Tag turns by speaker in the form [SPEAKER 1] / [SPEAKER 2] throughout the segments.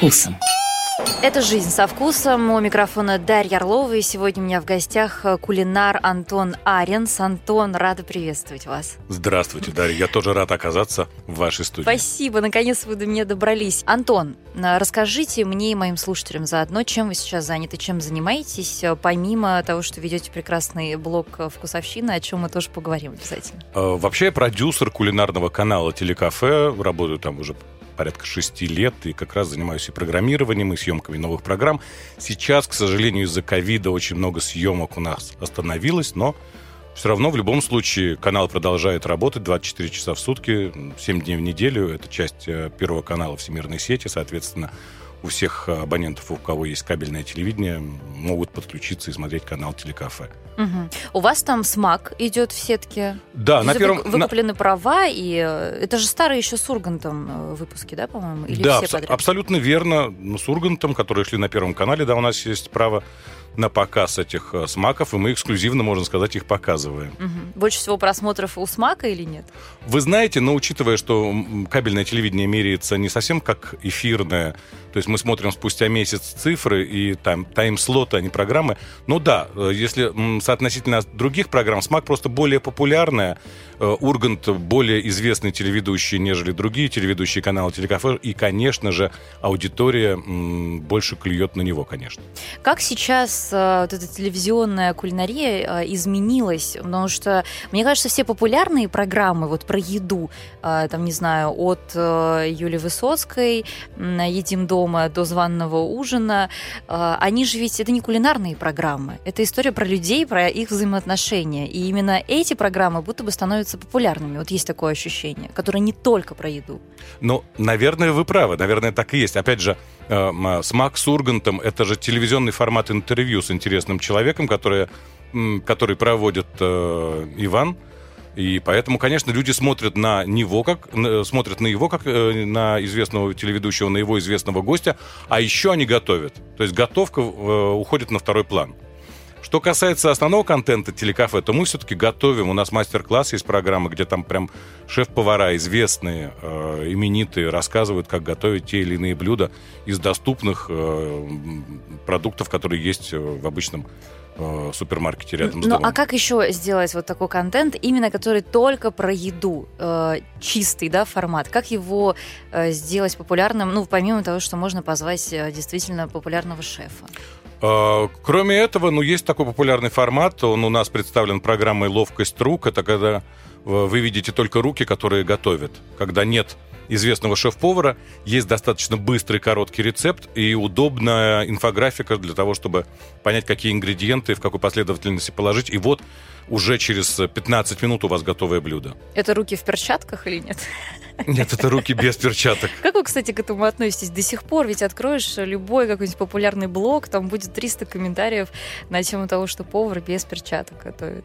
[SPEAKER 1] вкусом.
[SPEAKER 2] Это «Жизнь со вкусом». У микрофона Дарья Орлова. И сегодня у меня в гостях э, кулинар Антон Аренс. Антон, рада приветствовать вас.
[SPEAKER 3] Здравствуйте, Дарья. Я тоже рад оказаться в вашей студии.
[SPEAKER 2] Спасибо. Наконец вы до меня добрались. Антон, э, расскажите мне и моим слушателям заодно, чем вы сейчас заняты, чем занимаетесь, э, помимо того, что ведете прекрасный блог «Вкусовщина», о чем мы тоже поговорим обязательно.
[SPEAKER 3] Вообще я продюсер кулинарного канала «Телекафе». Работаю там уже порядка шести лет и как раз занимаюсь и программированием, и съемками новых программ. Сейчас, к сожалению, из-за ковида очень много съемок у нас остановилось, но все равно в любом случае канал продолжает работать 24 часа в сутки, 7 дней в неделю. Это часть э, Первого канала Всемирной сети, соответственно, у всех абонентов, у кого есть кабельное телевидение, могут подключиться и смотреть канал Телекафе.
[SPEAKER 2] Угу. У вас там смак идет в сетке?
[SPEAKER 3] Да, на первом...
[SPEAKER 2] Выкуплены на... права, и э, это же старые еще с Ургантом э, выпуски, да, по-моему?
[SPEAKER 3] Или да, абс- абсолютно верно. Ну, с Ургантом, которые шли на Первом канале, да, у нас есть право на показ этих э, смаков, и мы эксклюзивно, можно сказать, их показываем.
[SPEAKER 2] Угу. Больше всего просмотров у смака или нет?
[SPEAKER 3] Вы знаете, но учитывая, что кабельное телевидение меряется не совсем как эфирное, то есть мы смотрим спустя месяц цифры и там тайм-слоты, а не программы. Ну да, э, если соотносительно других программ, СМАК просто более популярная, э, Ургант более известный телеведущий, нежели другие телеведущие каналы Телекафе, и, конечно же, аудитория больше клюет на него, конечно.
[SPEAKER 2] Как сейчас вот эта телевизионная кулинария изменилась? Потому что, мне кажется, все популярные программы вот про еду, там, не знаю, от Юли Высоцкой, «Едим дома», до званного ужина. Они же ведь это не кулинарные программы, это история про людей, про их взаимоотношения. И именно эти программы будто бы становятся популярными. Вот есть такое ощущение, которое не только про еду.
[SPEAKER 3] Ну, наверное, вы правы, наверное, так и есть. Опять же, э, с Макс Ургантом это же телевизионный формат интервью с интересным человеком, который, который проводит э, Иван и поэтому, конечно, люди смотрят на него как смотрят на его как э, на известного телеведущего, на его известного гостя, а еще они готовят. То есть готовка э, уходит на второй план. Что касается основного контента телекафе, то мы все-таки готовим. У нас мастер-класс есть программа, где там прям шеф-повара известные, э, именитые рассказывают, как готовить те или иные блюда из доступных э, продуктов, которые есть в обычном э, супермаркете рядом с
[SPEAKER 2] ну,
[SPEAKER 3] домом.
[SPEAKER 2] а как еще сделать вот такой контент, именно который только про еду, э, чистый, да, формат? Как его э, сделать популярным, ну, помимо того, что можно позвать э, действительно популярного шефа?
[SPEAKER 3] Э, кроме этого, ну, есть такой популярный формат, он у нас представлен программой «Ловкость рук». Это когда э, вы видите только руки, которые готовят. Когда нет известного шеф-повара. Есть достаточно быстрый короткий рецепт и удобная инфографика для того, чтобы понять, какие ингредиенты в какой последовательности положить. И вот уже через 15 минут у вас готовое блюдо.
[SPEAKER 2] Это руки в перчатках или нет?
[SPEAKER 3] Нет, это руки без перчаток.
[SPEAKER 2] Как вы, кстати, к этому относитесь до сих пор? Ведь откроешь любой какой-нибудь популярный блог, там будет 300 комментариев на тему того, что повар без перчаток готовит.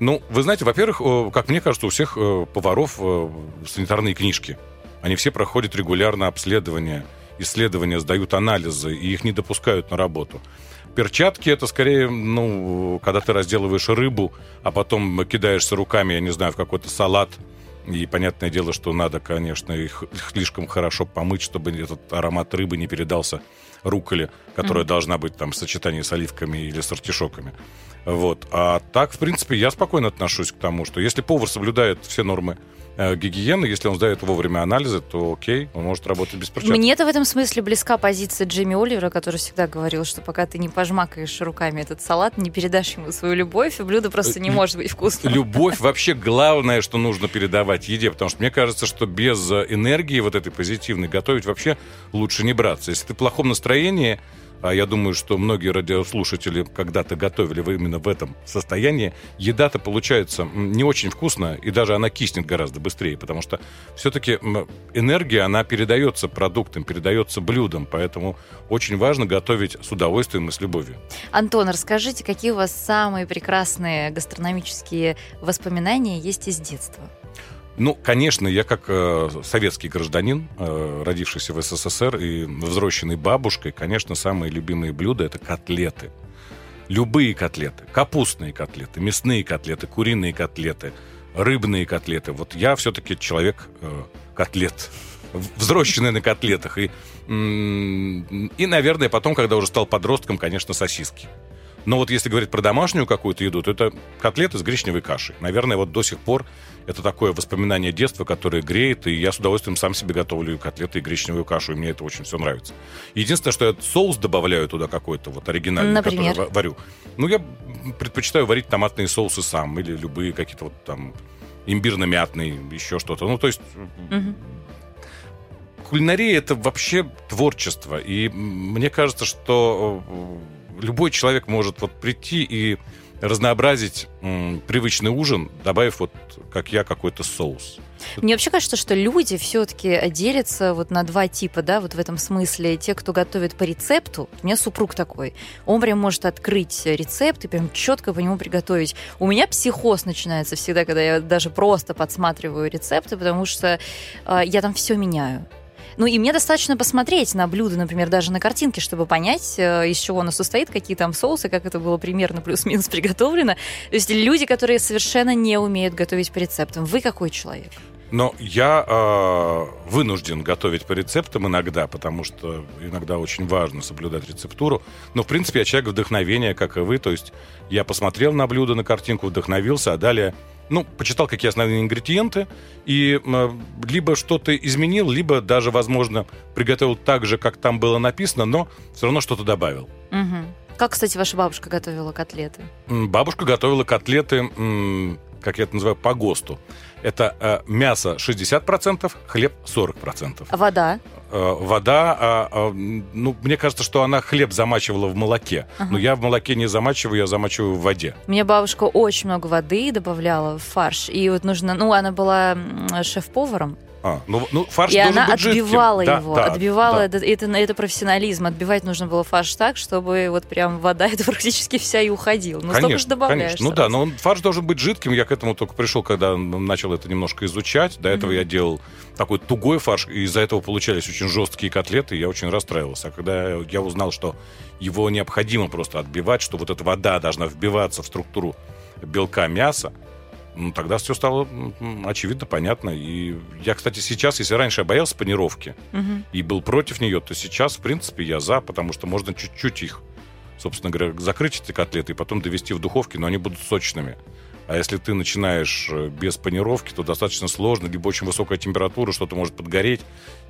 [SPEAKER 3] Ну, вы знаете, во-первых, э, как мне кажется, у всех э, поваров э, санитарные книжки. Они все проходят регулярно обследование, исследования, сдают анализы, и их не допускают на работу. Перчатки это скорее, ну, когда ты разделываешь рыбу, а потом кидаешься руками, я не знаю, в какой-то салат. И понятное дело, что надо, конечно, их слишком хорошо помыть, чтобы этот аромат рыбы не передался руколе, которая mm-hmm. должна быть там в сочетании с оливками или с артишоками. Вот. А так, в принципе, я спокойно отношусь к тому, что если повар соблюдает все нормы гигиены, если он сдает вовремя анализы, то окей, он может работать без перчаток.
[SPEAKER 2] Мне-то в этом смысле близка позиция Джимми Оливера, который всегда говорил, что пока ты не пожмакаешь руками этот салат, не передашь ему свою любовь, и блюдо просто не может быть вкусным.
[SPEAKER 3] Любовь вообще главное, что нужно передавать еде, потому что мне кажется, что без энергии вот этой позитивной готовить вообще лучше не браться. Если ты в плохом настроении, а я думаю, что многие радиослушатели когда-то готовили вы именно в этом состоянии, еда-то получается не очень вкусная, и даже она киснет гораздо быстрее, потому что все-таки энергия, она передается продуктам, передается блюдам, поэтому очень важно готовить с удовольствием и с любовью.
[SPEAKER 2] Антон, расскажите, какие у вас самые прекрасные гастрономические воспоминания есть из детства?
[SPEAKER 3] Ну, конечно, я как э, советский гражданин, э, родившийся в СССР и взросшенный бабушкой, конечно, самые любимые блюда это котлеты. Любые котлеты. Капустные котлеты, мясные котлеты, куриные котлеты, рыбные котлеты. Вот я все-таки человек э, котлет, взросшенный на котлетах. И И, наверное, потом, когда уже стал подростком, конечно, сосиски. Но вот если говорить про домашнюю какую-то еду, то это котлеты с гречневой кашей. Наверное, вот до сих пор это такое воспоминание детства, которое греет, и я с удовольствием сам себе готовлю котлеты и гречневую кашу, и мне это очень все нравится. Единственное, что я соус добавляю туда какой-то вот оригинальный,
[SPEAKER 2] Например?
[SPEAKER 3] который варю. Ну, я предпочитаю варить томатные соусы сам, или любые какие-то вот там имбирно-мятный, еще что-то. Ну, то есть... Угу. Кулинария — это вообще творчество. И мне кажется, что любой человек может вот прийти и разнообразить привычный ужин, добавив вот, как я, какой-то соус.
[SPEAKER 2] Мне вообще кажется, что люди все-таки делятся вот на два типа, да, вот в этом смысле. Те, кто готовит по рецепту, у меня супруг такой, он прям может открыть рецепт и прям четко по нему приготовить. У меня психоз начинается всегда, когда я даже просто подсматриваю рецепты, потому что э, я там все меняю. Ну и мне достаточно посмотреть на блюдо, например, даже на картинке, чтобы понять, э, из чего оно состоит, какие там соусы, как это было примерно плюс-минус приготовлено. То есть люди, которые совершенно не умеют готовить по рецептам. Вы какой человек?
[SPEAKER 3] Но я э, вынужден готовить по рецептам иногда, потому что иногда очень важно соблюдать рецептуру. Но, в принципе, я человек вдохновения, как и вы. То есть я посмотрел на блюдо, на картинку, вдохновился, а далее ну, почитал, какие основные ингредиенты, и э, либо что-то изменил, либо даже, возможно, приготовил так же, как там было написано, но все равно что-то добавил.
[SPEAKER 2] Угу. Как, кстати, ваша бабушка готовила котлеты?
[SPEAKER 3] Бабушка готовила котлеты, как я это называю, по ГОСТу. Это э, мясо 60%, хлеб 40%.
[SPEAKER 2] А вода?
[SPEAKER 3] Э, вода, а, а, ну, мне кажется, что она хлеб замачивала в молоке. Ага. Но я в молоке не замачиваю, я замачиваю в воде.
[SPEAKER 2] Мне бабушка очень много воды добавляла в фарш. И вот нужно, ну, она была шеф-поваром.
[SPEAKER 3] А, ну, ну фарш
[SPEAKER 2] и она
[SPEAKER 3] быть
[SPEAKER 2] отбивала
[SPEAKER 3] жидким.
[SPEAKER 2] его,
[SPEAKER 3] да,
[SPEAKER 2] отбивала
[SPEAKER 3] да.
[SPEAKER 2] Это, это, это профессионализм. Отбивать нужно было фарш так, чтобы вот прям вода это практически вся и уходила. Ну,
[SPEAKER 3] конечно,
[SPEAKER 2] столько же добавляешь.
[SPEAKER 3] Конечно. Ну да, но он, фарш должен быть жидким. Я к этому только пришел, когда начал это немножко изучать. До этого mm-hmm. я делал такой тугой фарш, и из-за этого получались очень жесткие котлеты, и я очень расстраивался. А когда я узнал, что его необходимо просто отбивать, что вот эта вода должна вбиваться в структуру белка мяса, ну, тогда все стало очевидно, понятно. И я, кстати, сейчас, если раньше я боялся панировки угу. и был против нее, то сейчас, в принципе, я за, потому что можно чуть-чуть их, собственно говоря, закрыть эти котлеты и потом довести в духовке, но они будут сочными. А если ты начинаешь э, без панировки, то достаточно сложно, либо очень высокая температура, что-то может подгореть,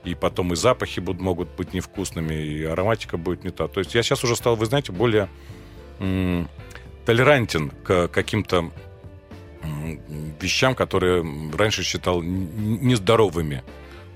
[SPEAKER 3] и потом и запахи будут, могут быть невкусными, и ароматика будет не та. То есть я сейчас уже стал, вы знаете, более толерантен к каким-то вещам, которые раньше считал нездоровыми.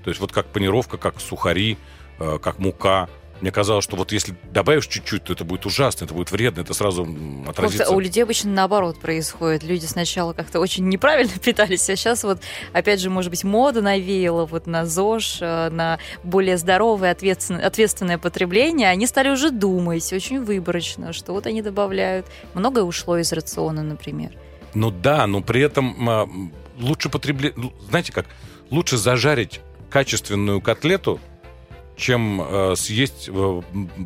[SPEAKER 3] То есть вот как панировка, как сухари, э, как мука. Мне казалось, что вот если добавишь чуть-чуть, то это будет ужасно, это будет вредно, это сразу отразится.
[SPEAKER 2] Просто у людей обычно наоборот происходит. Люди сначала как-то очень неправильно питались, а сейчас вот, опять же, может быть, мода навеяла вот на ЗОЖ, э, на более здоровое, ответственное, ответственное потребление. Они стали уже думать очень выборочно, что вот они добавляют. Многое ушло из рациона, например.
[SPEAKER 3] Ну да, но при этом а, лучше потреблять... Знаете как? Лучше зажарить качественную котлету, чем э, съесть э,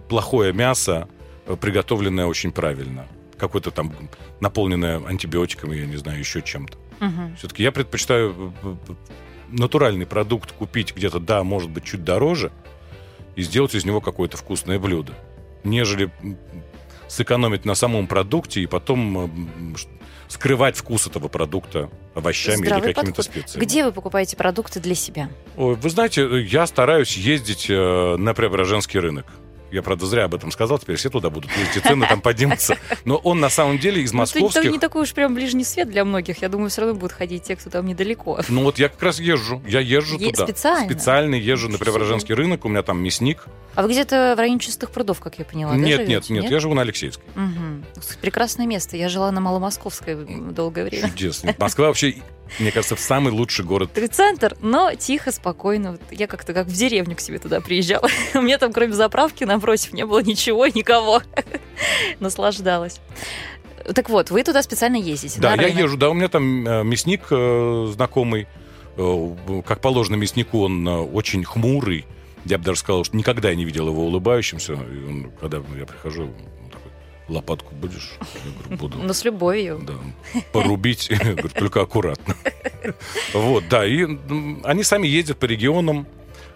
[SPEAKER 3] плохое мясо, э, приготовленное очень правильно. Какое-то там наполненное антибиотиками, я не знаю, еще чем-то. Угу. Все-таки я предпочитаю натуральный продукт купить где-то, да, может быть, чуть дороже, и сделать из него какое-то вкусное блюдо. Нежели сэкономить на самом продукте и потом скрывать вкус этого продукта овощами Здравый или какими-то специями.
[SPEAKER 2] Где вы покупаете продукты для себя?
[SPEAKER 3] Ой, вы знаете, я стараюсь ездить э, на Преображенский рынок. Я, правда, зря об этом сказал, теперь все туда будут ездить, цены там поднимутся. Но он на самом деле из московских...
[SPEAKER 2] Ну, не такой уж прям ближний свет для многих. Я думаю, все равно будут ходить те, кто там недалеко.
[SPEAKER 3] Ну вот я как раз езжу. Я езжу туда.
[SPEAKER 2] Специально?
[SPEAKER 3] Специально езжу на Преображенский рынок. У меня там мясник.
[SPEAKER 2] А вы где-то в районе Чистых прудов, как я поняла,
[SPEAKER 3] Нет, нет, нет, я живу на Алексеевской.
[SPEAKER 2] Прекрасное место. Я жила на Маломосковской долгое время.
[SPEAKER 3] Чудесно. Москва вообще мне кажется, в самый лучший город.
[SPEAKER 2] Центр, но тихо, спокойно. Вот я как-то как в деревню к себе туда приезжала. У меня там, кроме заправки, напротив, не было ничего, никого. Наслаждалась. Так вот, вы туда специально ездите?
[SPEAKER 3] Да, я езжу, да, у меня там э, мясник э, знакомый. Э, как положено мяснику, он э, очень хмурый. Я бы даже сказал, что никогда я не видел его улыбающимся. И он, когда я прихожу, лопатку будешь? Я
[SPEAKER 2] говорю, буду. Ну, с любовью.
[SPEAKER 3] Да. Порубить, говорю, только аккуратно. Вот, да, и они сами ездят по регионам,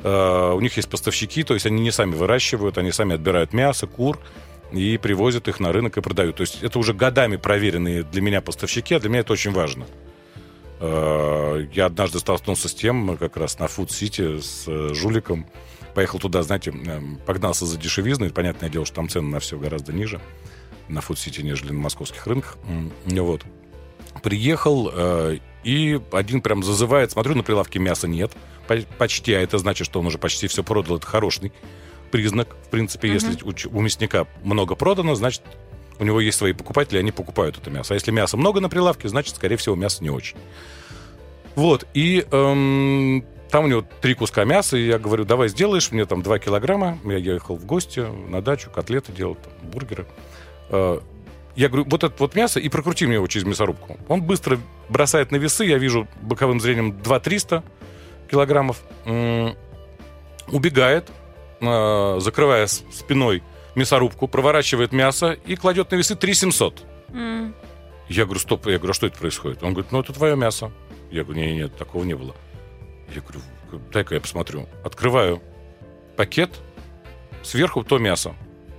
[SPEAKER 3] Э, у них есть поставщики, то есть они не сами выращивают, они сами отбирают мясо, кур и привозят их на рынок и продают. То есть это уже годами проверенные для меня поставщики, а для меня это очень важно. Э, я однажды столкнулся с тем, как раз на Food City с э, жуликом. Поехал туда, знаете, погнался за дешевизной. Понятное дело, что там цены на все гораздо ниже на City, нежели на московских рынках. Вот. Приехал, и один прям зазывает, смотрю, на прилавке мяса нет почти, а это значит, что он уже почти все продал. Это хороший признак. В принципе, uh-huh. если у, у мясника много продано, значит, у него есть свои покупатели, они покупают это мясо. А если мяса много на прилавке, значит, скорее всего, мясо не очень. Вот, и эм, там у него три куска мяса, и я говорю, давай сделаешь мне там два килограмма. Я ехал в гости на дачу, котлеты делал, там, бургеры. Э, я говорю, вот это вот мясо, и прокрути мне его через мясорубку. Он быстро бросает на весы, я вижу боковым зрением 2 300 килограммов, убегает, э, закрывая спиной мясорубку, проворачивает мясо и кладет на весы 3 700. Mm. Я говорю, стоп, я говорю, а что это происходит? Он говорит, ну это твое мясо. Я говорю, нет, нет, такого не было. Я говорю, дай-ка я посмотрю. Открываю пакет, сверху то мясо.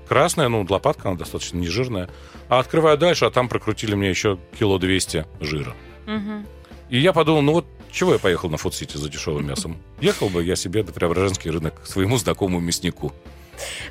[SPEAKER 3] Красное, ну, лопатка, она достаточно нежирная. А открываю дальше, а там прокрутили мне еще кило 200 жира. Угу. И я подумал, ну вот чего я поехал на Фудсити за дешевым мясом? Ехал бы я себе на Преображенский рынок к своему знакомому мяснику.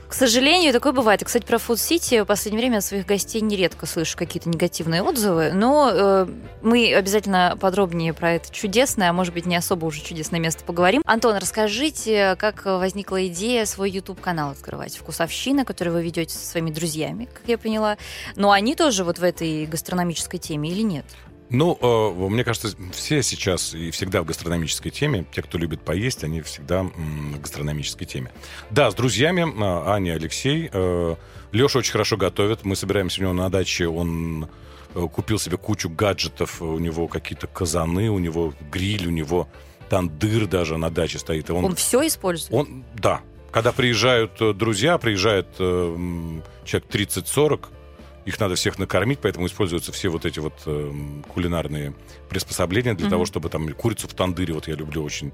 [SPEAKER 2] К сожалению, такое бывает. И, кстати, про Food City в последнее время от своих гостей нередко слышу какие-то негативные отзывы, но э, мы обязательно подробнее про это чудесное, а может быть, не особо уже чудесное место поговорим. Антон, расскажите, как возникла идея свой YouTube-канал открывать? Вкусовщина, который вы ведете со своими друзьями, как я поняла. Но они тоже вот в этой гастрономической теме или нет?
[SPEAKER 3] Ну, э, мне кажется, все сейчас и всегда в гастрономической теме. Те, кто любит поесть, они всегда в гастрономической теме. Да, с друзьями, э, Аня, Алексей. Э, Леша очень хорошо готовит. Мы собираемся у него на даче. Он купил себе кучу гаджетов. У него какие-то казаны, у него гриль, у него тандыр даже на даче стоит.
[SPEAKER 2] Он, он все использует?
[SPEAKER 3] Он, да. Когда приезжают друзья, приезжает человек 30-40, их надо всех накормить, поэтому используются все вот эти вот э, кулинарные приспособления для mm-hmm. того, чтобы там курицу в тандыре, вот я люблю очень,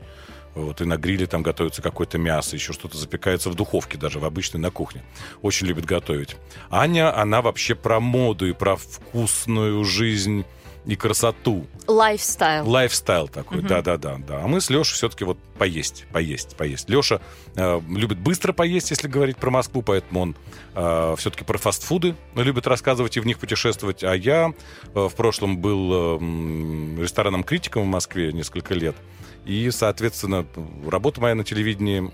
[SPEAKER 3] вот, и на гриле там готовится какое-то мясо, еще что-то запекается в духовке, даже в обычной на кухне. Очень любит готовить. Аня, она вообще про моду и про вкусную жизнь и красоту.
[SPEAKER 2] Лайфстайл.
[SPEAKER 3] Лайфстайл такой, да-да-да. Да. А мы с Лешей все-таки вот поесть, поесть, поесть. Леша э, любит быстро поесть, если говорить про Москву, поэтому он э, все-таки про фастфуды любит рассказывать и в них путешествовать. А я э, в прошлом был э, ресторанным критиком в Москве несколько лет. И, соответственно, работа моя на телевидении,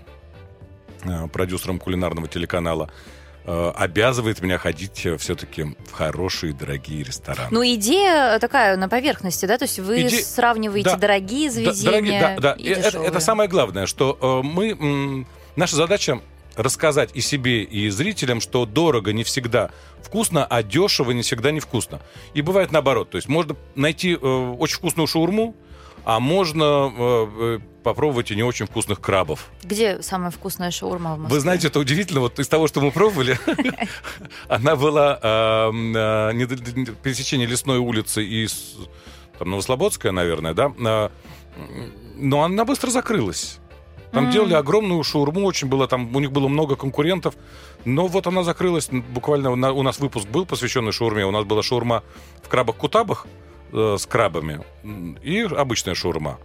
[SPEAKER 3] э, продюсером кулинарного телеканала – Э, обязывает меня ходить э, все-таки в хорошие, дорогие рестораны.
[SPEAKER 2] Ну, идея такая на поверхности, да? То есть вы Иде... сравниваете да, дорогие заведения
[SPEAKER 3] да, дорогие, да, да. и это, это самое главное, что э, мы... М, наша задача рассказать и себе, и зрителям, что дорого не всегда вкусно, а дешево не всегда невкусно. И бывает наоборот. То есть можно найти э, очень вкусную шаурму, а можно э, э, попробовать и не очень вкусных крабов.
[SPEAKER 2] Где самая вкусная шаурма в Москве?
[SPEAKER 3] Вы знаете, это удивительно. Вот из того, что мы пробовали, она была э, пересечение лесной улицы и Новослободская, наверное, да? Но она быстро закрылась. Там mm. делали огромную шаурму, очень было там, у них было много конкурентов. Но вот она закрылась, буквально у нас выпуск был посвященный шаурме. У нас была шаурма в крабах-кутабах, э, с крабами и обычная шаурма.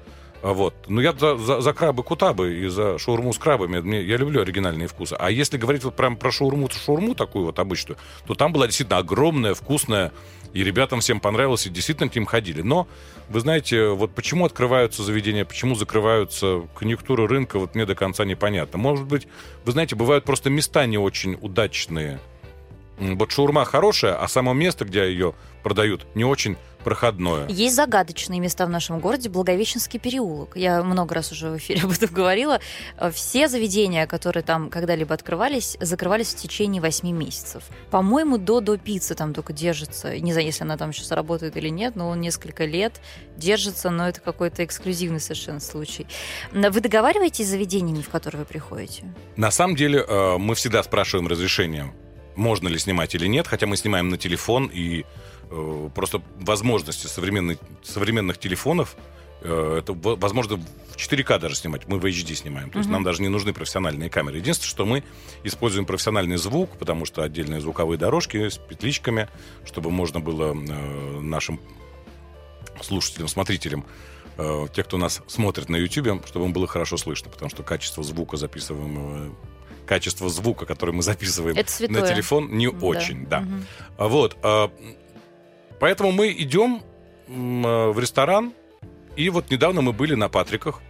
[SPEAKER 3] Вот. Но я за, за, за крабы-кутабы и за шаурму с крабами. Мне, я люблю оригинальные вкусы. А если говорить вот прям про шаурму, шаурму такую вот обычную, то там была действительно огромная, вкусная. И ребятам всем понравилось, и действительно к ним ходили. Но, вы знаете, вот почему открываются заведения, почему закрываются конъюнктуры рынка, вот мне до конца непонятно. Может быть, вы знаете, бывают просто места не очень удачные. Вот шаурма хорошая, а само место, где ее продают, не очень проходное.
[SPEAKER 2] Есть загадочные места в нашем городе, Благовещенский переулок. Я много раз уже в эфире об этом говорила. Все заведения, которые там когда-либо открывались, закрывались в течение 8 месяцев. По-моему, до до пиццы там только держится. Не знаю, если она там сейчас работает или нет, но он несколько лет держится, но это какой-то эксклюзивный совершенно случай. Вы договариваетесь с заведениями, в которые вы приходите?
[SPEAKER 3] На самом деле э, мы всегда спрашиваем разрешение, можно ли снимать или нет, хотя мы снимаем на телефон и Э, просто возможности современных, современных телефонов Э, это, возможно, в 4К даже снимать. Мы в HD снимаем. То есть нам даже не нужны профессиональные камеры. Единственное, что мы используем профессиональный звук, потому что отдельные звуковые дорожки с петличками, чтобы можно было э, нашим слушателям, смотрителям, э, тех, кто нас смотрит на YouTube, чтобы им было хорошо слышно, потому что качество звука записываемого качество звука, который мы записываем на телефон, не да. очень, да. Угу. Вот. А, поэтому мы идем в ресторан, и вот недавно мы были на Патриках,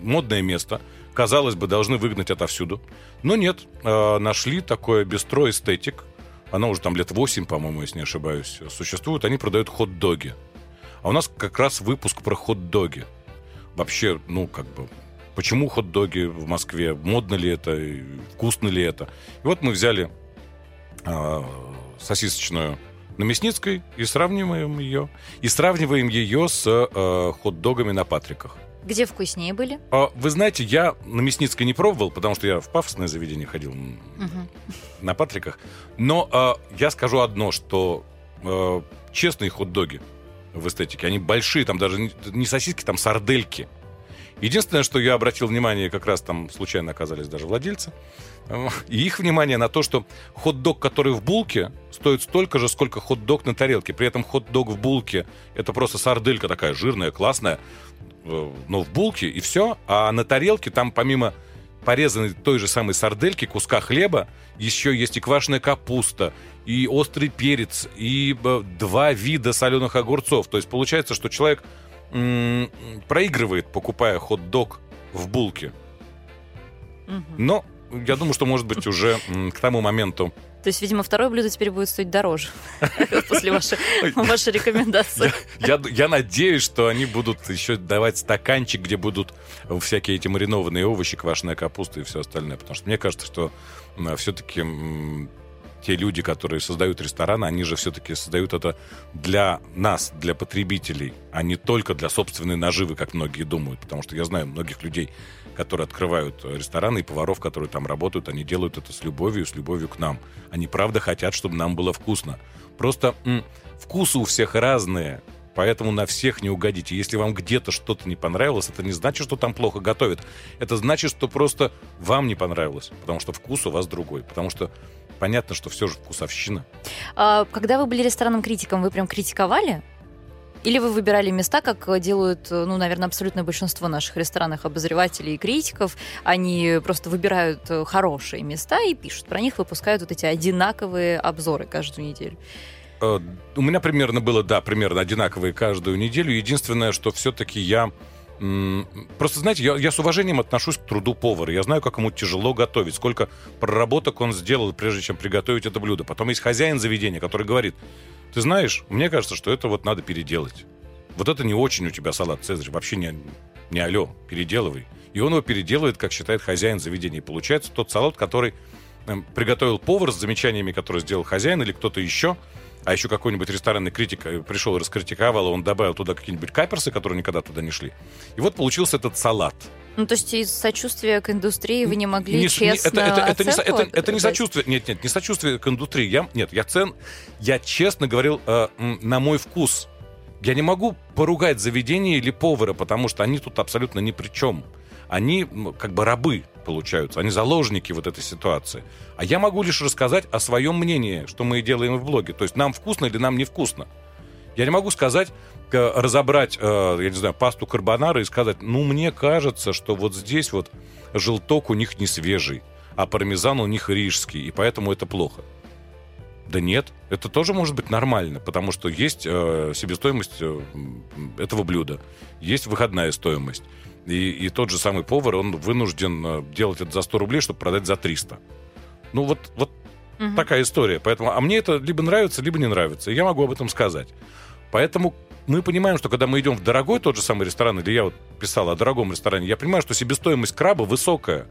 [SPEAKER 3] модное место. Казалось бы, должны выгнать отовсюду. Но нет, а, нашли такое бистро эстетик. Оно уже там лет 8, по-моему, если не ошибаюсь, существует. Они продают хот-доги. А у нас как раз выпуск про хот-доги. Вообще, ну, как бы, почему хот-доги в Москве? Модно ли это? Вкусно ли это? И вот мы взяли э, сосисочную на Мясницкой и сравниваем ее. И сравниваем ее с э, хот-догами на Патриках.
[SPEAKER 2] Где вкуснее были?
[SPEAKER 3] А, вы знаете, я на Мясницкой не пробовал, потому что я в пафосное заведение ходил угу. на Патриках. Но а, я скажу одно, что а, честные хот-доги в эстетике, они большие, там даже не сосиски, там сардельки. Единственное, что я обратил внимание, как раз там случайно оказались даже владельцы, и их внимание на то, что хот-дог, который в булке, стоит столько же, сколько хот-дог на тарелке. При этом хот-дог в булке — это просто сарделька такая жирная, классная, э, но в булке, и все. А на тарелке там помимо порезанной той же самой сардельки, куска хлеба, еще есть и квашеная капуста, и острый перец, и э, два вида соленых огурцов. То есть получается, что человек проигрывает, покупая хот-дог в булке. Но я думаю, что, может быть, уже к тому моменту
[SPEAKER 2] то есть, видимо, второе блюдо теперь будет стоить дороже после вашей, вашей рекомендации.
[SPEAKER 3] Я, я надеюсь, что они будут еще давать стаканчик, где будут всякие эти маринованные овощи, квашеная капуста и все остальное. Потому что мне кажется, что все-таки те люди, которые создают рестораны, они же все-таки создают это для нас, для потребителей, а не только для собственной наживы, как многие думают. Потому что я знаю многих людей, которые открывают рестораны и поваров, которые там работают, они делают это с любовью, с любовью к нам. Они правда хотят, чтобы нам было вкусно. Просто м- вкусы у всех разные, поэтому на всех не угодите. Если вам где-то что-то не понравилось, это не значит, что там плохо готовят. Это значит, что просто вам не понравилось, потому что вкус у вас другой, потому что понятно, что все же вкусовщина.
[SPEAKER 2] А, когда вы были ресторанным критиком, вы прям критиковали или вы выбирали места, как делают, ну, наверное, абсолютное большинство наших ресторанных обозревателей и критиков. Они просто выбирают хорошие места и пишут про них, выпускают вот эти одинаковые обзоры каждую неделю.
[SPEAKER 3] Э, у меня примерно было, да, примерно одинаковые каждую неделю. Единственное, что все-таки я Просто, знаете, я, я с уважением отношусь к труду повара. Я знаю, как ему тяжело готовить, сколько проработок он сделал, прежде чем приготовить это блюдо. Потом есть хозяин заведения, который говорит, ты знаешь, мне кажется, что это вот надо переделать. Вот это не очень у тебя салат Цезарь, вообще не, не алло, переделывай. И он его переделывает, как считает хозяин заведения. И получается тот салат, который эм, приготовил повар с замечаниями, которые сделал хозяин или кто-то еще, а еще какой-нибудь ресторанный критик э, пришел и раскритиковал, он добавил туда какие-нибудь каперсы, которые никогда туда не шли. И вот получился этот салат.
[SPEAKER 2] Ну, то есть из сочувствия к индустрии вы не могли не, честно
[SPEAKER 3] это, это, это, не, это, это не сочувствие, нет, нет, не сочувствие к индустрии. Я, нет, я цен, я честно говорил, э, на мой вкус. Я не могу поругать заведение или повара, потому что они тут абсолютно ни при чем. Они как бы рабы получаются, они заложники вот этой ситуации. А я могу лишь рассказать о своем мнении, что мы делаем в блоге. То есть нам вкусно или нам невкусно. Я не могу сказать, разобрать, э, я не знаю, пасту карбонара и сказать, ну, мне кажется, что вот здесь вот желток у них не свежий, а пармезан у них рижский, и поэтому это плохо. Да нет, это тоже может быть нормально, потому что есть э, себестоимость э, этого блюда, есть выходная стоимость. И, и тот же самый повар, он вынужден э, делать это за 100 рублей, чтобы продать за 300. Ну вот, вот угу. такая история. Поэтому, а мне это либо нравится, либо не нравится. И я могу об этом сказать. Поэтому мы понимаем, что когда мы идем в дорогой тот же самый ресторан, или я вот писал о дорогом ресторане, я понимаю, что себестоимость краба высокая.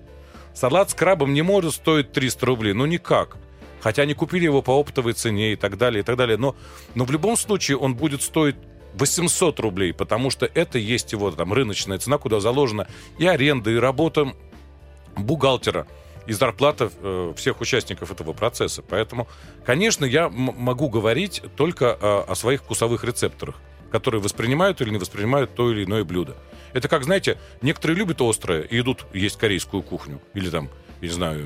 [SPEAKER 3] Салат с крабом не может стоить 300 рублей, ну никак. Хотя они купили его по оптовой цене и так далее, и так далее. Но, но в любом случае он будет стоить 800 рублей, потому что это есть его там рыночная цена, куда заложена и аренда, и работа бухгалтера, и зарплата э, всех участников этого процесса. Поэтому, конечно, я могу говорить только о, о своих вкусовых рецепторах. которые воспринимают или не воспринимают то или иное блюдо. Это как, знаете, некоторые любят острое и идут есть корейскую кухню. Или там, не знаю,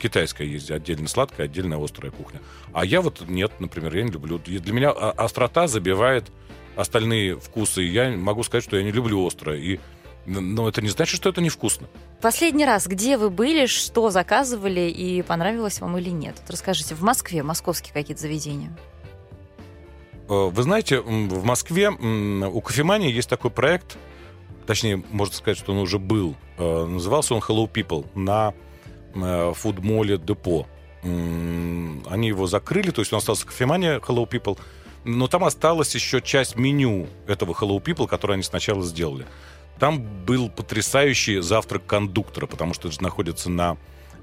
[SPEAKER 3] китайская есть отдельно сладкая, отдельно острая кухня. А я вот нет, например, я не люблю. Для меня острота забивает остальные вкусы. Я могу сказать, что я не люблю острое. И но это не значит, что это невкусно.
[SPEAKER 2] Последний раз, где вы были, что заказывали и понравилось вам или нет? Вот расскажите, в Москве, московские какие-то заведения?
[SPEAKER 3] Э, вы знаете, в Москве у кофемании есть такой проект, точнее, можно сказать, что он уже был. Э, назывался он Hello People на э, фудмоле Депо. Они его закрыли, то есть он остался кофемания Hello People, но там осталась еще часть меню этого Hello People, которое они сначала сделали. Там был потрясающий завтрак кондуктора, потому что это же находится на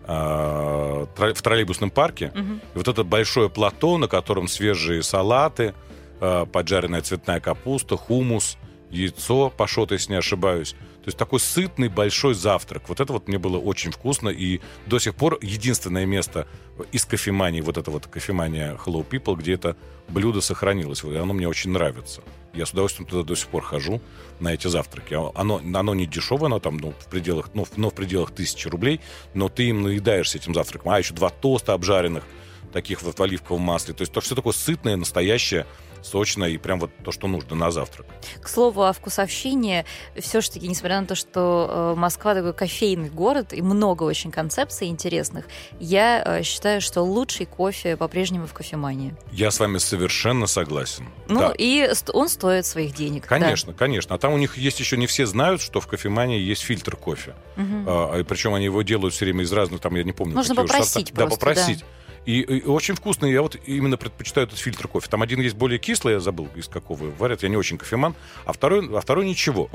[SPEAKER 3] э, в троллейбусном парке. Угу. И вот это большое плато, на котором свежие салаты, э, поджаренная цветная капуста, хумус, яйцо пашот, если не ошибаюсь. То есть такой сытный большой завтрак. Вот это вот мне было очень вкусно. И до сих пор единственное место из кофемании, вот это вот кофемания Hello People, где это блюдо сохранилось. И оно мне очень нравится. Я с удовольствием туда до сих пор хожу на эти завтраки. Оно, оно не дешевое, оно там ну, в пределах, ну, но в пределах тысячи рублей, но ты им наедаешься этим завтраком. А еще два тоста обжаренных, таких вот в оливковом масле. То есть то, все такое сытное, настоящее, сочно и прям вот то, что нужно на завтрак.
[SPEAKER 2] К слову о вкусовщине, все-таки, несмотря на то, что э, Москва такой кофейный город и много очень концепций интересных, я э, считаю, что лучший кофе по-прежнему в кофемании.
[SPEAKER 3] Я с вами совершенно согласен.
[SPEAKER 2] Ну да. и он стоит своих денег.
[SPEAKER 3] Конечно, да. конечно. А там у них есть еще не все знают, что в кофемании есть фильтр кофе. Угу. А, причем они его делают все время из разных, там я не помню.
[SPEAKER 2] Можно попросить просто,
[SPEAKER 3] Да, попросить. Да. И, и очень вкусный. Я вот именно предпочитаю этот фильтр кофе. Там один есть более кислый, я забыл, из какого варят. Я не очень кофеман. А второй, а второй ничего.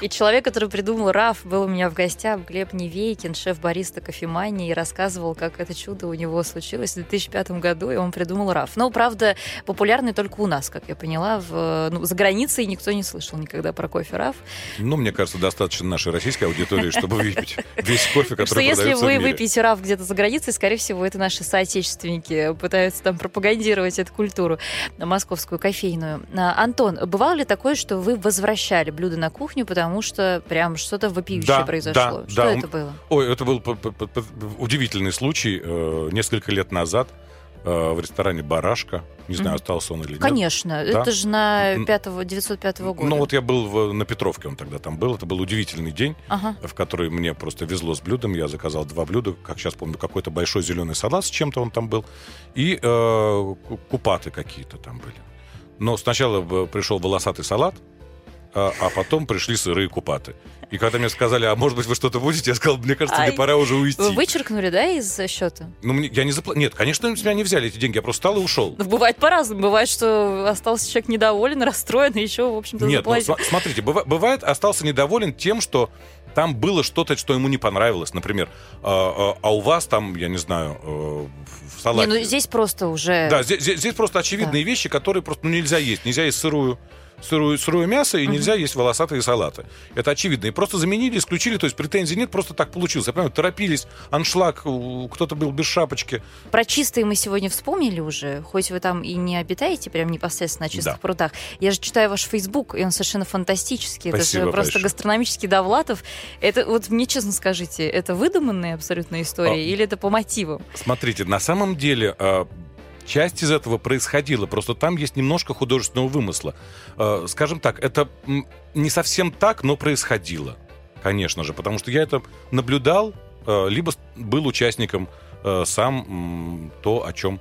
[SPEAKER 2] И человек, который придумал РАФ, был у меня в гостях, Глеб Невейкин, шеф бариста кофемании, и рассказывал, как это чудо у него случилось в 2005 году, и он придумал РАФ. Но, правда, популярный только у нас, как я поняла. В, ну, за границей никто не слышал никогда про кофе РАФ.
[SPEAKER 3] Ну, мне кажется, достаточно нашей российской аудитории, чтобы выпить весь кофе, который
[SPEAKER 2] Что если вы выпьете РАФ где-то за границей, скорее всего, это наши соотечественники соотечественники пытаются там пропагандировать эту культуру московскую кофейную. А, Антон, бывало ли такое, что вы возвращали блюдо на кухню, потому что прям что-то вопиющее да, произошло?
[SPEAKER 3] Да,
[SPEAKER 2] что
[SPEAKER 3] да.
[SPEAKER 2] это было?
[SPEAKER 3] Ой, это был удивительный случай э, несколько лет назад. Э, в ресторане «Барашка». Не знаю, остался он или нет.
[SPEAKER 2] Конечно, да? это же на 5, 905 года.
[SPEAKER 3] Ну вот я был в, на Петровке, он тогда там был. Это был удивительный день, ага. в который мне просто везло с блюдом. Я заказал два блюда, как сейчас помню, какой-то большой зеленый салат с чем-то он там был. И э, купаты какие-то там были. Но сначала э, пришел волосатый салат, а, а потом пришли сырые купаты. И когда мне сказали, а может быть вы что-то будете, я сказал, мне кажется, а мне пора уже уйти.
[SPEAKER 2] Вы вычеркнули, да, из счета?
[SPEAKER 3] Ну, мне, я не заплатил. Нет, конечно, с меня не взяли эти деньги, я просто встал и ушел.
[SPEAKER 2] Ну, бывает по-разному. Бывает, что остался человек недоволен, расстроен, и еще, в общем-то,
[SPEAKER 3] Нет, ну, смотрите, бывает, остался недоволен тем, что там было что-то, что ему не понравилось. Например, а, а, а у вас там, я не знаю, э, в салате...
[SPEAKER 2] Не, ну здесь просто уже...
[SPEAKER 3] Да, здесь, здесь просто очевидные да. вещи, которые просто ну, нельзя есть. Нельзя есть сырую сырое, сырое мясо, и нельзя есть волосатые салаты. Это очевидно. И просто заменили, исключили, то есть претензий нет, просто так получилось. Я понимаю, торопились, аншлаг, кто-то был без шапочки.
[SPEAKER 2] Про чистые мы сегодня вспомнили уже, хоть вы там и не обитаете прям непосредственно на чистых да. прудах. Я же читаю ваш Фейсбук, и он совершенно фантастический. Спасибо это же просто большое. гастрономический Довлатов. Это вот мне честно скажите, это выдуманная абсолютно история а, или это по мотивам?
[SPEAKER 3] Смотрите, на самом деле а, часть из этого происходила, просто там есть немножко художественного вымысла. Э, скажем так, это не совсем так, но происходило, конечно же, потому что я это наблюдал, э, либо был участником э, сам то, о чем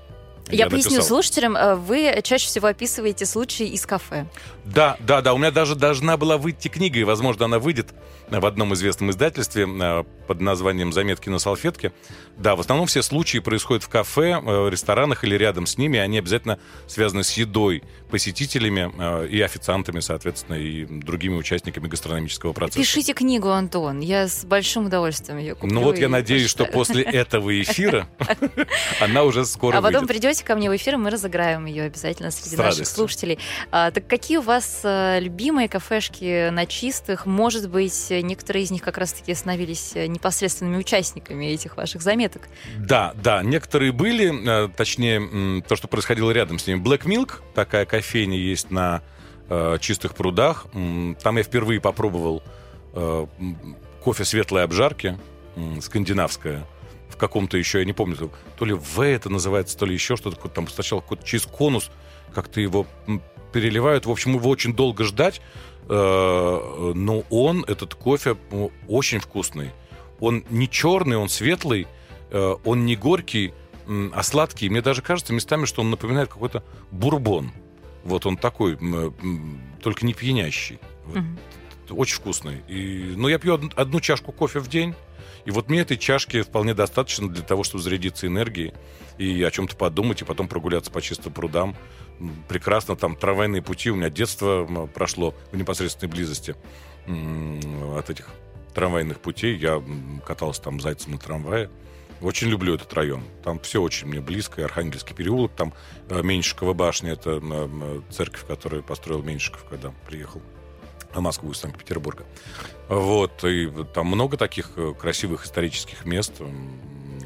[SPEAKER 3] я,
[SPEAKER 2] я поясню слушателям, вы чаще всего описываете случаи из кафе.
[SPEAKER 3] Да, да, да. У меня даже должна была выйти книга, и, возможно, она выйдет в одном известном издательстве под названием «Заметки на салфетке». Да, в основном все случаи происходят в кафе, э, ресторанах или рядом с ними. Они обязательно связаны с едой, посетителями э, и официантами, соответственно, и другими участниками гастрономического процесса.
[SPEAKER 2] Пишите книгу, Антон. Я с большим удовольствием ее куплю.
[SPEAKER 3] Ну вот я надеюсь, что после этого эфира она уже скоро
[SPEAKER 2] А потом придете ко мне в эфир, и мы разыграем ее обязательно среди наших слушателей. А, так какие у вас э, любимые кафешки на чистых? Может быть, некоторые из них как раз-таки становились непосредственными участниками этих ваших заметок.
[SPEAKER 3] Да, да, некоторые были, э, точнее, то, что происходило рядом с ними. Black Milk, такая кофейня есть на э, чистых прудах. Там я впервые попробовал э, кофе светлой обжарки, скандинавское, в каком-то еще, я не помню, то ли В это называется, то ли еще что-то, там сначала какой-то через конус как-то его переливают. В общем, его очень долго ждать, э, но он, этот кофе, очень вкусный. Он не черный, он светлый, э, он не горький, а сладкий. Мне даже кажется местами, что он напоминает какой-то бурбон. Вот он такой, только не пьянящий. Mm-hmm. Очень вкусный. И, ну, я пью одну чашку кофе в день. И вот мне этой чашки вполне достаточно для того, чтобы зарядиться энергией и о чем-то подумать, и потом прогуляться по чистым прудам. Прекрасно, там трамвайные пути. У меня детство прошло в непосредственной близости от этих трамвайных путей. Я катался там зайцем на трамвае. Очень люблю этот район. Там все очень мне близко. И Архангельский переулок, там э, Меньшикова башня, это э, церковь, которую построил Меньшиков, когда приехал в Москву из Санкт-Петербурга. Вот, и там много таких э, красивых исторических мест.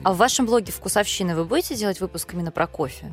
[SPEAKER 2] А в вашем блоге «Вкусовщина» вы будете делать выпуск именно про кофе?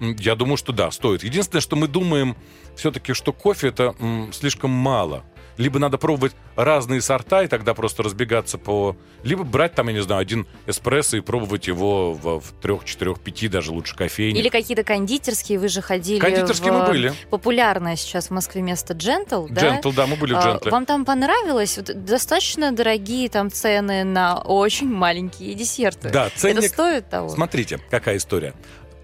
[SPEAKER 3] Я думаю, что да, стоит. Единственное, что мы думаем все-таки, что кофе это м, слишком мало либо надо пробовать разные сорта и тогда просто разбегаться по... Либо брать там, я не знаю, один эспрессо и пробовать его в, в трех, четырех, пяти, даже лучше кофейни.
[SPEAKER 2] Или какие-то кондитерские, вы же ходили
[SPEAKER 3] Кондитерские в... мы были.
[SPEAKER 2] Популярное сейчас в Москве место Gentle,
[SPEAKER 3] да? Gentle, да, мы были в Gentle.
[SPEAKER 2] А, вам там понравилось? Достаточно дорогие там цены на очень маленькие десерты.
[SPEAKER 3] Да, ценник...
[SPEAKER 2] Это стоит того?
[SPEAKER 3] Смотрите, какая история.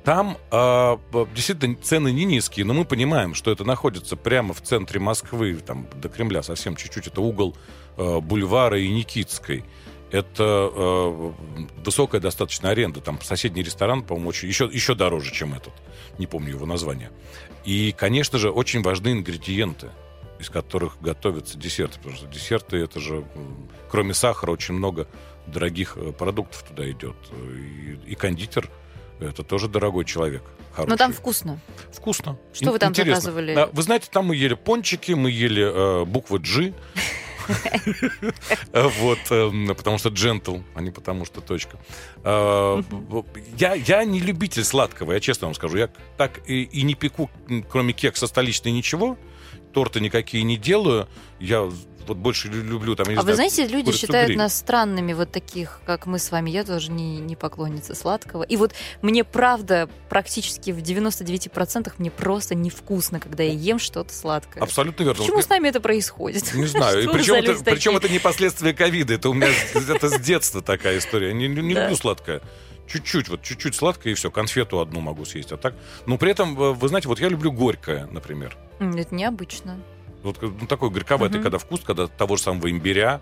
[SPEAKER 3] Там э, действительно цены не низкие, но мы понимаем, что это находится прямо в центре Москвы, там до Кремля совсем чуть-чуть. Это угол э, бульвара и Никитской. Это э, высокая достаточно аренда. Там соседний ресторан, по-моему, очень, еще, еще дороже, чем этот. Не помню его название. И, конечно же, очень важны ингредиенты из которых готовятся десерты. Потому что десерты, это же, кроме сахара, очень много дорогих э, продуктов туда идет. И, и кондитер это тоже дорогой человек. Хороший.
[SPEAKER 2] Но там вкусно.
[SPEAKER 3] Вкусно.
[SPEAKER 2] Что вы там Интересно. заказывали?
[SPEAKER 3] Вы знаете, там мы ели пончики, мы ели э, буквы G. Вот, эм, потому что джентл, а не потому что точка. Э, я, я не любитель сладкого, я честно вам скажу. Я так и, и не пеку, кроме кекса столичной, ничего. Торты никакие не делаю. Я вот больше люблю там.
[SPEAKER 2] А знаю, вы знаете, люди считают гриль. нас странными, вот таких, как мы с вами. Я тоже не, не поклонница сладкого. И вот мне правда практически в 99% мне просто невкусно, когда я ем что-то сладкое.
[SPEAKER 3] Абсолютно верно.
[SPEAKER 2] Почему с нами это происходит?
[SPEAKER 3] Не знаю. И причем, это, причем это не последствия ковида. Это у меня это с детства такая история. Не люблю сладкое чуть-чуть, вот чуть-чуть сладкое, и все, конфету одну могу съесть. А так, ну, при этом, вы знаете, вот я люблю горькое, например.
[SPEAKER 2] Это необычно.
[SPEAKER 3] Вот ну, такой горьковатый, угу. когда вкус, когда того же самого имбиря,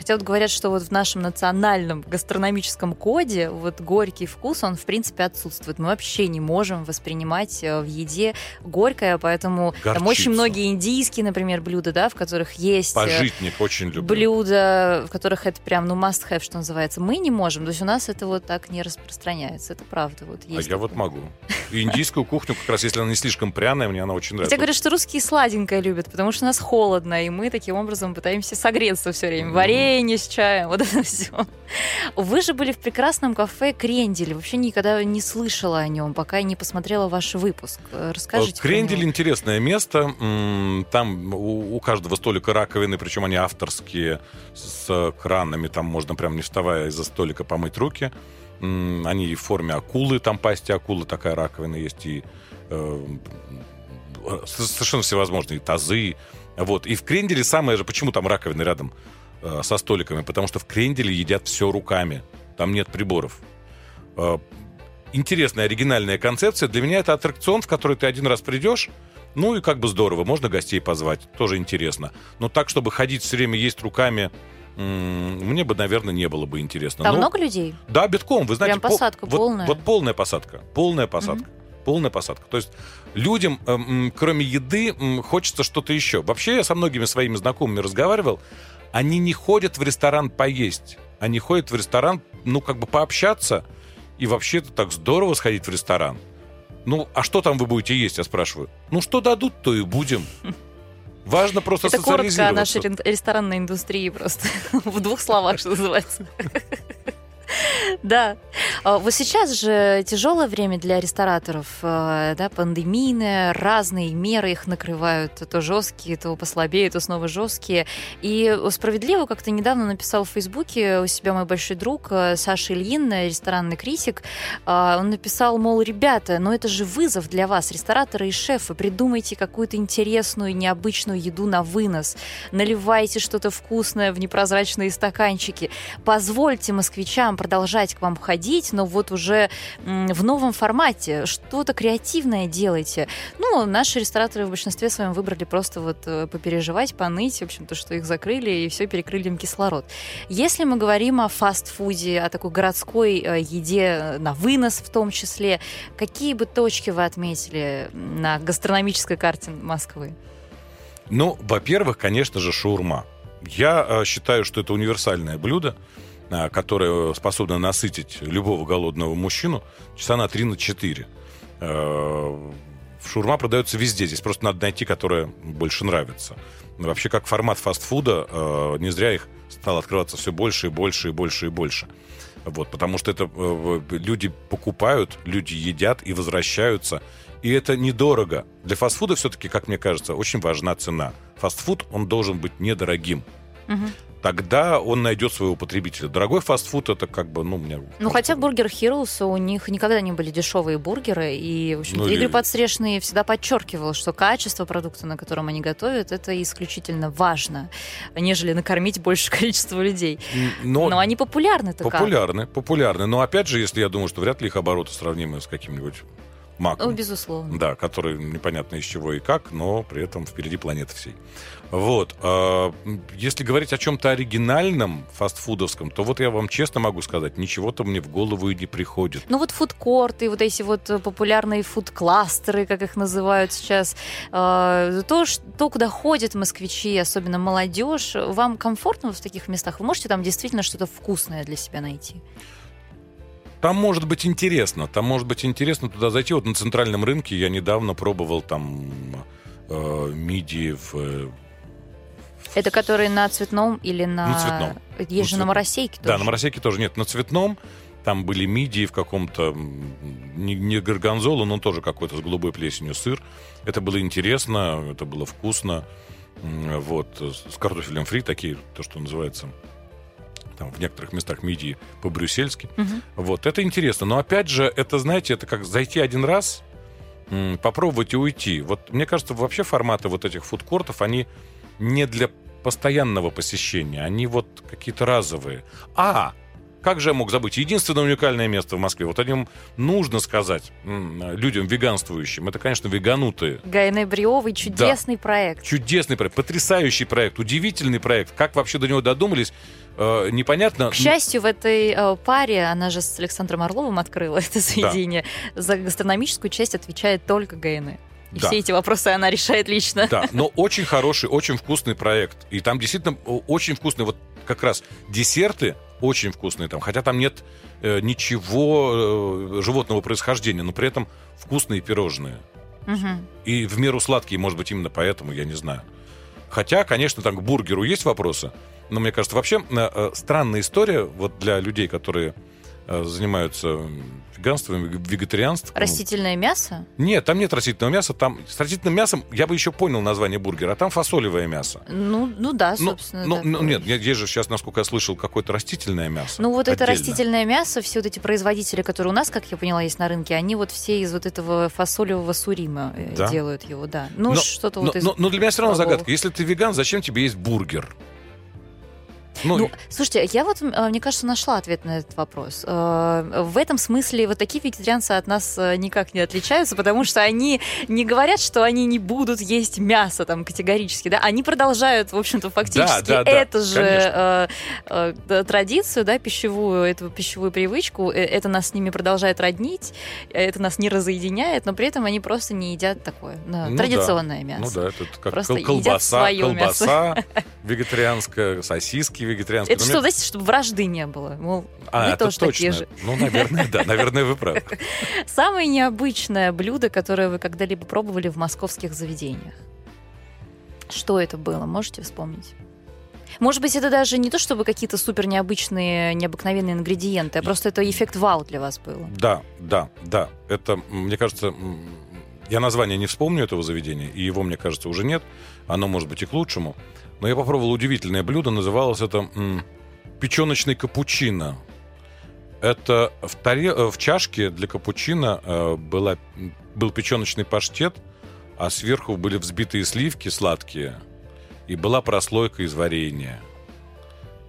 [SPEAKER 2] Хотя вот говорят, что вот в нашем национальном гастрономическом коде вот горький вкус, он в принципе отсутствует. Мы вообще не можем воспринимать э, в еде горькое, поэтому Горчицу. там очень многие индийские, например, блюда, да, в которых есть...
[SPEAKER 3] Э, Пожитник очень люблю.
[SPEAKER 2] Блюда, в которых это прям, ну, must have, что называется. Мы не можем, то есть у нас это вот так не распространяется, это правда. Вот
[SPEAKER 3] есть а я вот могу. И индийскую кухню, как раз если она не слишком пряная, мне она очень нравится.
[SPEAKER 2] Хотя говорят, что русские сладенькое любят, потому что у нас холодно, и мы таким образом пытаемся согреться все время. Варенье варенье с чаем, вот это все. Вы же были в прекрасном кафе Крендель. Вообще никогда не слышала о нем, пока не посмотрела ваш выпуск. Расскажите.
[SPEAKER 3] Крендель интересное место. Там у каждого столика раковины, причем они авторские, с кранами. Там можно прям не вставая из-за столика помыть руки. Они в форме акулы, там пасти акулы такая раковина есть, и э, совершенно всевозможные тазы. Вот. И в Кренделе самое же, почему там раковины рядом Э, со столиками, потому что в кренделе едят все руками. Там нет приборов. Э, интересная, оригинальная концепция. Для меня это аттракцион, в который ты один раз придешь, ну и как бы здорово, можно гостей позвать, тоже интересно. Но так, чтобы ходить все время есть руками, мне бы, наверное, не было бы интересно.
[SPEAKER 2] Там Но, много людей?
[SPEAKER 3] Да, битком. Вы знаете,
[SPEAKER 2] Прям посадка
[SPEAKER 3] пол,
[SPEAKER 2] полная?
[SPEAKER 3] Вот, вот полная посадка. Полная посадка. Mm-hmm. Полная посадка. То есть людям, э, кроме еды, хочется что-то еще. Вообще, я со многими своими знакомыми разговаривал они не ходят в ресторан поесть. Они ходят в ресторан, ну, как бы пообщаться. И вообще-то так здорово сходить в ресторан. Ну, а что там вы будете есть, я спрашиваю? Ну, что дадут, то и будем. Важно просто
[SPEAKER 2] Это коротко о нашей ресторанной индустрии просто. В двух словах, что называется. Да. А, вот сейчас же тяжелое время для рестораторов, а, да, пандемийное, разные меры их накрывают, то жесткие, то послабее, то снова жесткие. И справедливо как-то недавно написал в Фейсбуке у себя мой большой друг а, Саша Ильин, ресторанный критик. Он написал, мол, ребята, но это же вызов для вас, рестораторы и шефы. Придумайте какую-то интересную, необычную еду на вынос. Наливайте что-то вкусное в непрозрачные стаканчики. Позвольте москвичам продолжать к вам ходить, но вот уже в новом формате. Что-то креативное делайте. Ну, наши рестораторы в большинстве своем выбрали просто вот э, попереживать, поныть, в общем-то, что их закрыли и все перекрыли им кислород. Если мы говорим о фастфуде, о такой городской э, еде на вынос в том числе, какие бы точки вы отметили на гастрономической карте Москвы?
[SPEAKER 3] Ну, во-первых, конечно же, шаурма. Я э, считаю, что это универсальное блюдо. Которая способна насытить любого голодного мужчину часа на 3 на 4. Э, шурма продается везде. Здесь просто надо найти, которая больше нравится. Вообще, как формат фастфуда, э, не зря их стало открываться все больше и больше и больше и больше. Вот, потому что это э, люди покупают, люди едят и возвращаются. И это недорого. Для фастфуда все-таки, как мне кажется, очень важна цена. Фастфуд, он должен быть недорогим. Угу тогда он найдет своего потребителя. Дорогой фастфуд это как бы, ну, мне...
[SPEAKER 2] Ну, хотя Бургер Heroes, у них никогда не были дешевые бургеры, и, в общем-то, ну, Игорь и... Подстрешный всегда подчеркивал, что качество продукта, на котором они готовят, это исключительно важно, нежели накормить большее количество людей. Но, Но они популярны-то
[SPEAKER 3] Популярны, как? популярны. Но, опять же, если я думаю, что вряд ли их обороты сравнимы с каким-нибудь маком.
[SPEAKER 2] Ну, безусловно.
[SPEAKER 3] Да, который непонятно из чего и как, но при этом впереди планеты всей. Вот. А, если говорить о чем-то оригинальном, фастфудовском, то вот я вам честно могу сказать, ничего-то мне в голову и не приходит.
[SPEAKER 2] Ну вот фудкорты, вот эти вот популярные фуд-кластеры, как их называют сейчас, а, то, то, куда ходят москвичи, особенно молодежь, вам комфортно в таких местах? Вы можете там действительно что-то вкусное для себя найти?
[SPEAKER 3] Там может быть интересно. Там может быть интересно туда зайти. Вот на центральном рынке я недавно пробовал там э, мидии в э,
[SPEAKER 2] это которые на цветном или на...
[SPEAKER 3] На цветном.
[SPEAKER 2] Есть на же цвет... на моросейке тоже.
[SPEAKER 3] Да, на моросейке тоже нет. На цветном там были мидии в каком-то, не, не горгонзола, но тоже какой-то с голубой плесенью сыр. Это было интересно, это было вкусно. Вот, с картофелем фри, такие, то, что называется, там в некоторых местах мидии по-брюссельски. Угу. Вот, это интересно. Но опять же, это, знаете, это как зайти один раз, попробовать и уйти. Вот мне кажется, вообще форматы вот этих фудкортов, они не для постоянного посещения, они вот какие-то разовые. А, как же я мог забыть? Единственное уникальное место в Москве. Вот о нем нужно сказать людям веганствующим. Это, конечно, веганутые.
[SPEAKER 2] Гайны Бриовый чудесный да. проект.
[SPEAKER 3] Чудесный проект, потрясающий проект, удивительный проект. Как вообще до него додумались, э, непонятно.
[SPEAKER 2] К счастью, в этой э, паре, она же с Александром Орловым открыла это заведение, да. за гастрономическую часть отвечает только Гайны. И да. все эти вопросы она решает лично.
[SPEAKER 3] Да, но очень хороший, очень вкусный проект. И там действительно очень вкусные, вот как раз десерты очень вкусные там, хотя там нет э, ничего э, животного происхождения, но при этом вкусные пирожные. Угу. И в меру сладкие, может быть, именно поэтому, я не знаю. Хотя, конечно, там к бургеру есть вопросы, но мне кажется, вообще э, э странная история вот для людей, которые занимаются веганством, вегетарианством.
[SPEAKER 2] Растительное мясо?
[SPEAKER 3] Нет, там нет растительного мяса. Там с растительным мясом я бы еще понял название бургера, а там фасолевое мясо.
[SPEAKER 2] Ну, ну да, ну, собственно.
[SPEAKER 3] Ну, ну, нет, есть же сейчас, насколько я слышал, какое-то растительное мясо.
[SPEAKER 2] Ну вот отдельно. это растительное мясо, все вот эти производители, которые у нас, как я поняла, есть на рынке, они вот все из вот этого фасолевого сурима э, да? делают его, да. Ну, что-то вот из...
[SPEAKER 3] Но, но для меня все равно загадка. Если ты веган, зачем тебе есть бургер?
[SPEAKER 2] Ну, ну, слушайте, я вот, э, мне кажется, нашла ответ на этот вопрос. Э, в этом смысле вот такие вегетарианцы от нас э, никак не отличаются, потому что они не говорят, что они не будут есть мясо там категорически, да, они продолжают, в общем-то, фактически да, да, да, же э, э, традицию, да, пищевую, эту пищевую привычку, это нас с ними продолжает роднить, это нас не разъединяет, но при этом они просто не едят такое да, ну, традиционное
[SPEAKER 3] да.
[SPEAKER 2] мясо.
[SPEAKER 3] Ну да, это как просто колбаса, колбаса вегетарианская, сосиски вегетарианское.
[SPEAKER 2] Это что, знаете, чтобы вражды не было? Мол, а, вы тоже точно. такие же.
[SPEAKER 3] Ну, наверное, да, наверное, вы правы.
[SPEAKER 2] Самое необычное блюдо, которое вы когда-либо пробовали в московских заведениях. Что это было? Можете вспомнить? Может быть, это даже не то, чтобы какие-то супер необычные, необыкновенные ингредиенты, а просто это эффект вау для вас был.
[SPEAKER 3] Да, да, да. Это, мне кажется, я название не вспомню этого заведения, и его, мне кажется, уже нет. Оно может быть и к лучшему. Но я попробовал удивительное блюдо, называлось это м, печеночный капучино. Это в, таре... в чашке для капучино э, была... был печеночный паштет, а сверху были взбитые сливки сладкие, и была прослойка из варенья.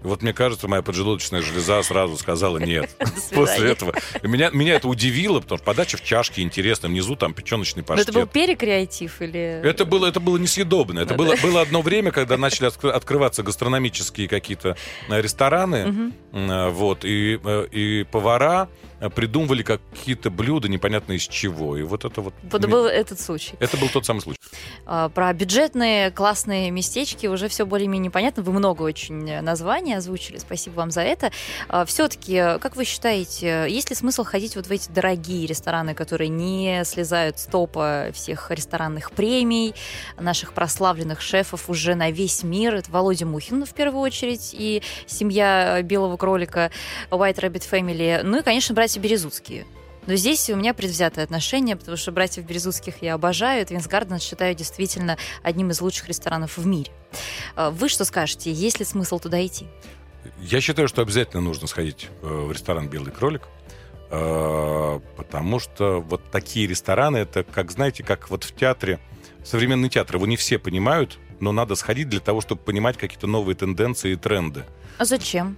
[SPEAKER 3] Вот мне кажется, моя поджелудочная железа сразу сказала нет после этого. Меня, меня это удивило, потому что подача в чашке интересно, внизу там печеночный паштет.
[SPEAKER 2] Но это был перекреатив или...
[SPEAKER 3] Это было, это было несъедобно. Это было, было одно время, когда начали открываться гастрономические какие-то э, рестораны, э, вот, и, э, и повара придумывали какие-то блюда непонятно из чего. И вот это вот...
[SPEAKER 2] Вот был этот случай.
[SPEAKER 3] Это был тот самый случай.
[SPEAKER 2] А, про бюджетные классные местечки уже все более-менее понятно. Вы много очень названий озвучили. Спасибо вам за это. А, Все-таки, как вы считаете, есть ли смысл ходить вот в эти дорогие рестораны, которые не слезают с топа всех ресторанных премий, наших прославленных шефов уже на весь мир? Это Володя Мухин в первую очередь и семья Белого кролика White Rabbit Family. Ну и, конечно, брать братья Березутские. Но здесь у меня предвзятое отношение, потому что братьев Березутских я обожаю. Твинс Гарден считаю действительно одним из лучших ресторанов в мире. А, вы что скажете? Есть ли смысл туда идти?
[SPEAKER 3] Я считаю, что обязательно нужно сходить э, в ресторан «Белый кролик», э, потому что вот такие рестораны, это, как знаете, как вот в театре, современный театр, его не все понимают, но надо сходить для того, чтобы понимать какие-то новые тенденции и тренды.
[SPEAKER 2] А зачем?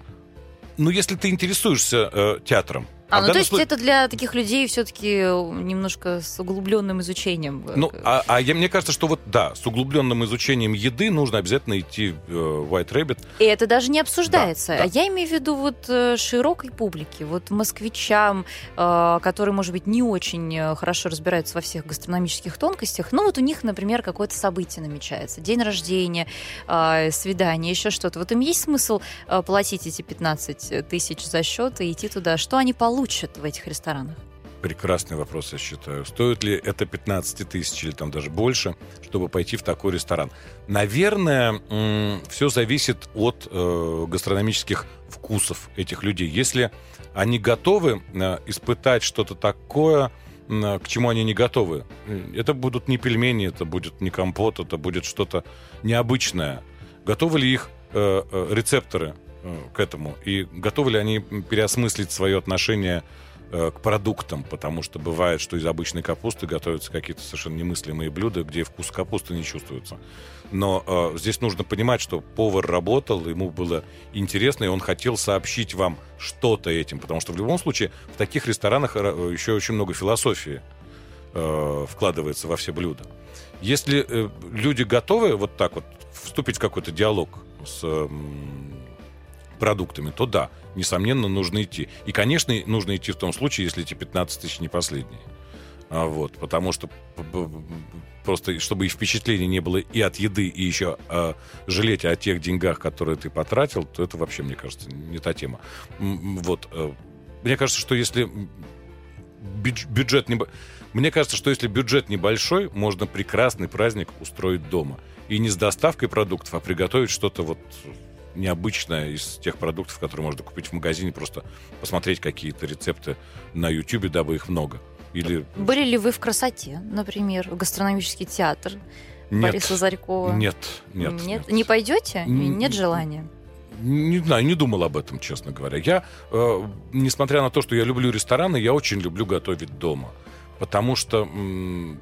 [SPEAKER 3] Ну, если ты интересуешься э, театром,
[SPEAKER 2] а, а ну то есть случае... это для таких людей все-таки немножко с углубленным изучением.
[SPEAKER 3] Ну, а, а я, мне кажется, что вот да, с углубленным изучением еды нужно обязательно идти в э, White Rabbit.
[SPEAKER 2] И это даже не обсуждается. Да, да. А я имею в виду вот э, широкой публике, вот москвичам, э, которые, может быть, не очень э, хорошо разбираются во всех гастрономических тонкостях. Ну вот у них, например, какое-то событие намечается, день рождения, э, свидание, еще что-то. Вот им есть смысл э, платить эти 15 тысяч за счет и идти туда? Что они получат? Получат в этих ресторанах?
[SPEAKER 3] Прекрасный вопрос, я считаю. Стоит ли это 15 тысяч или там даже больше, чтобы пойти в такой ресторан? Наверное, все зависит от э, гастрономических вкусов этих людей. Если они готовы э, испытать что-то такое, э, к чему они не готовы, это будут не пельмени, это будет не компот, это будет что-то необычное. Готовы ли их рецепторы Э, к этому? И готовы ли они переосмыслить свое отношение э, к продуктам, потому что бывает, что из обычной капусты готовятся какие-то совершенно немыслимые блюда, где вкус капусты не чувствуется. Но э, здесь нужно понимать, что повар работал, ему было интересно, и он хотел сообщить вам что-то этим, потому что в любом случае в таких ресторанах э, еще очень много философии э, вкладывается во все блюда. Если э, люди готовы вот так вот вступить в какой-то диалог с э, продуктами, то да, несомненно, нужно идти. И, конечно, нужно идти в том случае, если эти 15 тысяч не последние. А, вот, потому что просто, чтобы и впечатления не было и от еды, и еще а, жалеть о тех деньгах, которые ты потратил, то это вообще, мне кажется, не та тема. Вот. А, мне кажется, что если бюджет не... Мне кажется, что если бюджет небольшой, можно прекрасный праздник устроить дома. И не с доставкой продуктов, а приготовить что-то вот необычное из тех продуктов, которые можно купить в магазине, просто посмотреть какие-то рецепты на YouTube, дабы их много. Или...
[SPEAKER 2] Были ли вы в красоте, например, в гастрономический театр нет, Бориса Зарькова?
[SPEAKER 3] Нет, нет,
[SPEAKER 2] нет. Нет? Не пойдете? Нет желания?
[SPEAKER 3] Не знаю, не думал об этом, честно говоря. Я, э, несмотря на то, что я люблю рестораны, я очень люблю готовить дома. Потому что, м-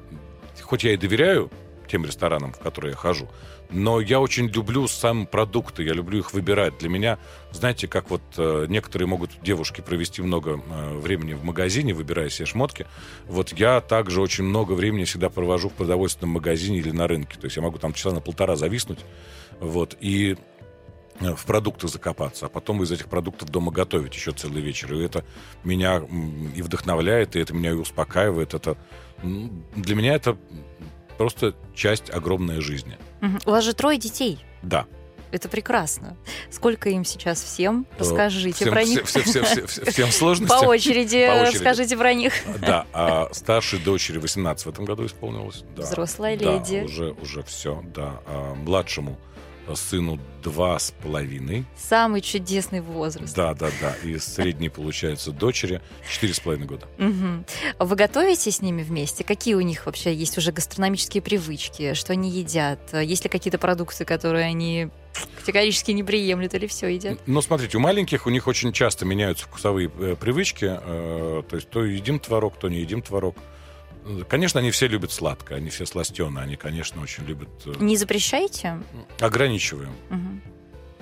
[SPEAKER 3] хоть я и доверяю тем ресторанам, в которые я хожу. Но я очень люблю сам продукты, я люблю их выбирать. Для меня, знаете, как вот э, некоторые могут девушки провести много э, времени в магазине, выбирая себе шмотки. Вот я также очень много времени всегда провожу в продовольственном магазине или на рынке. То есть я могу там часа на полтора зависнуть. Вот, и э, в продукты закопаться, а потом из этих продуктов дома готовить еще целый вечер. И это меня и вдохновляет, и это меня и успокаивает. Это для меня это просто часть огромной жизни.
[SPEAKER 2] Угу. У вас же трое детей.
[SPEAKER 3] Да.
[SPEAKER 2] Это прекрасно. Сколько им сейчас всем? Э, Расскажите
[SPEAKER 3] всем,
[SPEAKER 2] про них.
[SPEAKER 3] Все, все, все, все, всем сложностям.
[SPEAKER 2] По очереди, По очереди расскажите про них.
[SPEAKER 3] Да, а старшей дочери 18 в этом году исполнилось. Да,
[SPEAKER 2] Взрослая леди.
[SPEAKER 3] Да, уже, уже все, да. А младшему сыну два с половиной.
[SPEAKER 2] Самый чудесный возраст.
[SPEAKER 3] Да, да, да. И средний, получается, дочери четыре с половиной года.
[SPEAKER 2] Угу. Вы готовите с ними вместе? Какие у них вообще есть уже гастрономические привычки? Что они едят? Есть ли какие-то продукты, которые они категорически не приемлют или все едят?
[SPEAKER 3] Ну, смотрите, у маленьких у них очень часто меняются вкусовые э, привычки. Э, то есть то едим творог, то не едим творог. Конечно, они все любят сладкое, они все сластеные, они, конечно, очень любят... Э,
[SPEAKER 2] не запрещаете?
[SPEAKER 3] Ограничиваем. Угу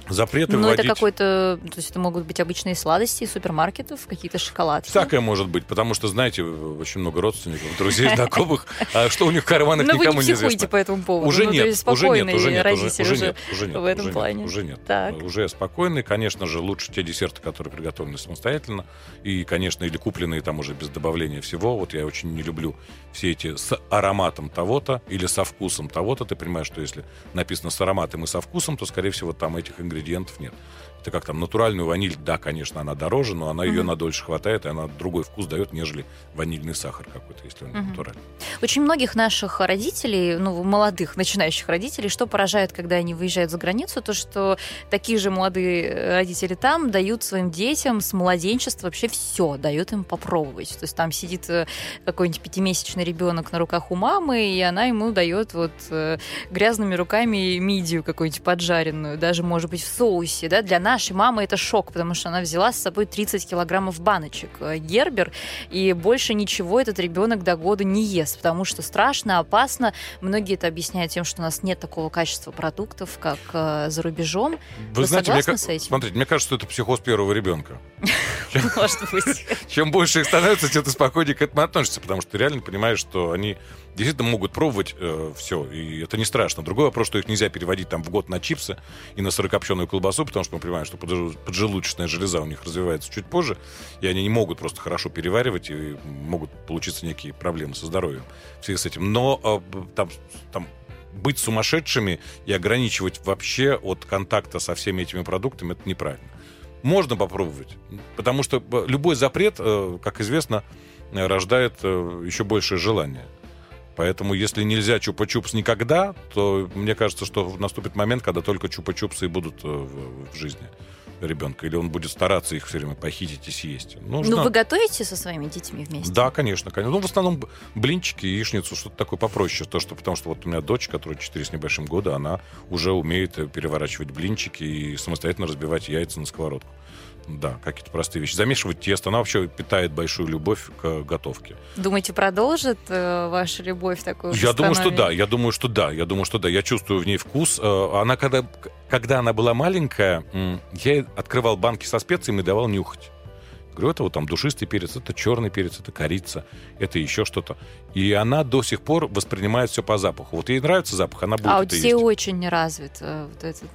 [SPEAKER 3] запреты
[SPEAKER 2] Но
[SPEAKER 3] вводить...
[SPEAKER 2] это какой-то... То есть это могут быть обычные сладости супермаркетов, какие-то шоколадки?
[SPEAKER 3] Всякое может быть, потому что, знаете, очень много родственников, друзей, знакомых, а что у них в карманах
[SPEAKER 2] никому
[SPEAKER 3] не известно.
[SPEAKER 2] по этому поводу.
[SPEAKER 3] Уже
[SPEAKER 2] ну,
[SPEAKER 3] нет, уже нет, уже нет,
[SPEAKER 2] уже,
[SPEAKER 3] нет, уже нет.
[SPEAKER 2] В этом плане.
[SPEAKER 3] Уже нет.
[SPEAKER 2] Так.
[SPEAKER 3] Уже спокойный. Конечно же, лучше те десерты, которые приготовлены самостоятельно. И, конечно, или купленные там уже без добавления всего. Вот я очень не люблю все эти с ароматом того-то или со вкусом того-то. Ты понимаешь, что если написано с ароматом и со вкусом, то, скорее всего, там этих ингредиентов нет. Это как там натуральную ваниль, да, конечно, она дороже, но она mm-hmm. ее на дольше хватает, и она другой вкус дает, нежели ванильный сахар какой-то, если он mm-hmm. натуральный.
[SPEAKER 2] Очень многих наших родителей, ну, молодых, начинающих родителей, что поражает, когда они выезжают за границу, то, что такие же молодые родители там дают своим детям с младенчества вообще все, дают им попробовать. То есть там сидит э, какой-нибудь пятимесячный ребенок на руках у мамы, и она ему дает вот э, грязными руками мидию какую-нибудь поджаренную, даже, может быть, в соусе, да, для нашей мамы это шок, потому что она взяла с собой 30 килограммов баночек э, Гербер, и больше ничего этот ребенок до года не ест, потому что страшно, опасно. Многие это объясняют тем, что у нас нет такого качества продуктов, как э, за рубежом.
[SPEAKER 3] Вы, Вы знаете, мне, с этим? смотрите, мне кажется, что это психоз первого ребенка.
[SPEAKER 2] Может быть.
[SPEAKER 3] Чем больше их становится, тем ты спокойнее к этому относишься, потому что ты реально понимаешь, что они действительно могут пробовать э, все, и это не страшно. Другой вопрос, что их нельзя переводить там в год на чипсы и на сырокопченую колбасу, потому что мы понимаем, что поджелудочная железа у них развивается чуть позже, и они не могут просто хорошо переваривать, и могут получиться некие проблемы со здоровьем в связи с этим. Но э, там, там быть сумасшедшими и ограничивать вообще от контакта со всеми этими продуктами, это неправильно. Можно попробовать, потому что э, любой запрет, э, как известно, рождает э, еще большее желание. Поэтому, если нельзя чупа-чупс никогда, то мне кажется, что наступит момент, когда только чупа-чупсы и будут э, в, в жизни ребенка, или он будет стараться их все время похитить и съесть.
[SPEAKER 2] Нужно... Ну, вы готовите со своими детьми вместе?
[SPEAKER 3] Да, конечно, конечно. Ну, в основном блинчики, яичницу, что-то такое попроще. То, что, потому что вот у меня дочь, которая 4 с небольшим года, она уже умеет э, переворачивать блинчики и самостоятельно разбивать яйца на сковородку. Да, какие-то простые вещи. Замешивать тесто. Она вообще питает большую любовь к готовке.
[SPEAKER 2] Думаете, продолжит э, ваша любовь такую?
[SPEAKER 3] Я думаю, что да. Я думаю, что да. Я думаю, что да. Я чувствую в ней вкус. Э, она когда, когда она была маленькая, я открывал банки со специями и давал нюхать. Говорю, это вот там душистый перец, это черный перец, это корица, это еще что-то. И она до сих пор воспринимает все по запаху. Вот ей нравится запах, она будет
[SPEAKER 2] а у детей очень развит э, вот этот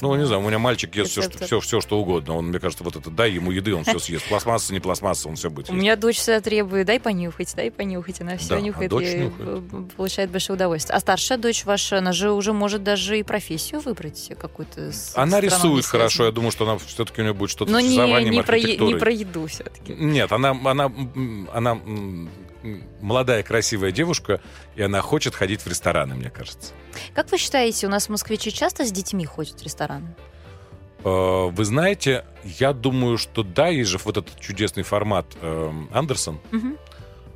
[SPEAKER 3] ну, не знаю, у меня мальчик ест все что, все, все, что угодно. Он, мне кажется, вот это дай ему еды, он все съест. Пластмасса, не пластмасса, он все будет.
[SPEAKER 2] У меня дочь всегда требует, дай понюхать, дай понюхать. Она все да, нюхает а и нюхает. получает большое удовольствие. А старшая дочь ваша, она же уже может даже и профессию выбрать какую-то.
[SPEAKER 3] Она рисует хорошо. Я думаю, что она все-таки у нее будет что-то
[SPEAKER 2] с
[SPEAKER 3] рисованием,
[SPEAKER 2] не, про, не про еду все-таки.
[SPEAKER 3] Нет, она, она, она молодая красивая девушка, и она хочет ходить в рестораны, мне кажется.
[SPEAKER 2] Как вы считаете, у нас москвичи часто с детьми ходят в рестораны?
[SPEAKER 3] Э, вы знаете, я думаю, что да, есть же вот этот чудесный формат э, Андерсон. Угу.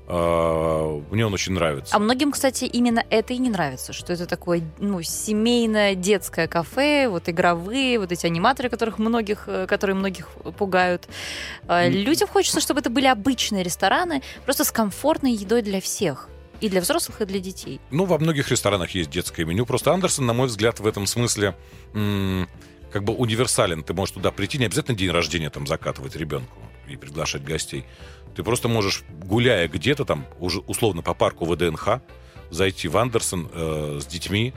[SPEAKER 3] Uh, мне он очень нравится.
[SPEAKER 2] А многим, кстати, именно это и не нравится, что это такое ну, семейное детское кафе, вот игровые, вот эти аниматоры, которых многих, э, которые многих пугают. Uh, людям хочется, чтобы это были обычные рестораны, просто с комфортной едой для всех. И для взрослых, и для детей.
[SPEAKER 3] Ну, во многих ресторанах есть детское меню. Просто Андерсон, на мой взгляд, в этом смысле м- как бы универсален. Ты можешь туда прийти, не обязательно день рождения там закатывать ребенку и приглашать гостей. Ты просто можешь, гуляя где-то там, уже условно по парку ВДНХ, зайти в Андерсон э, с детьми,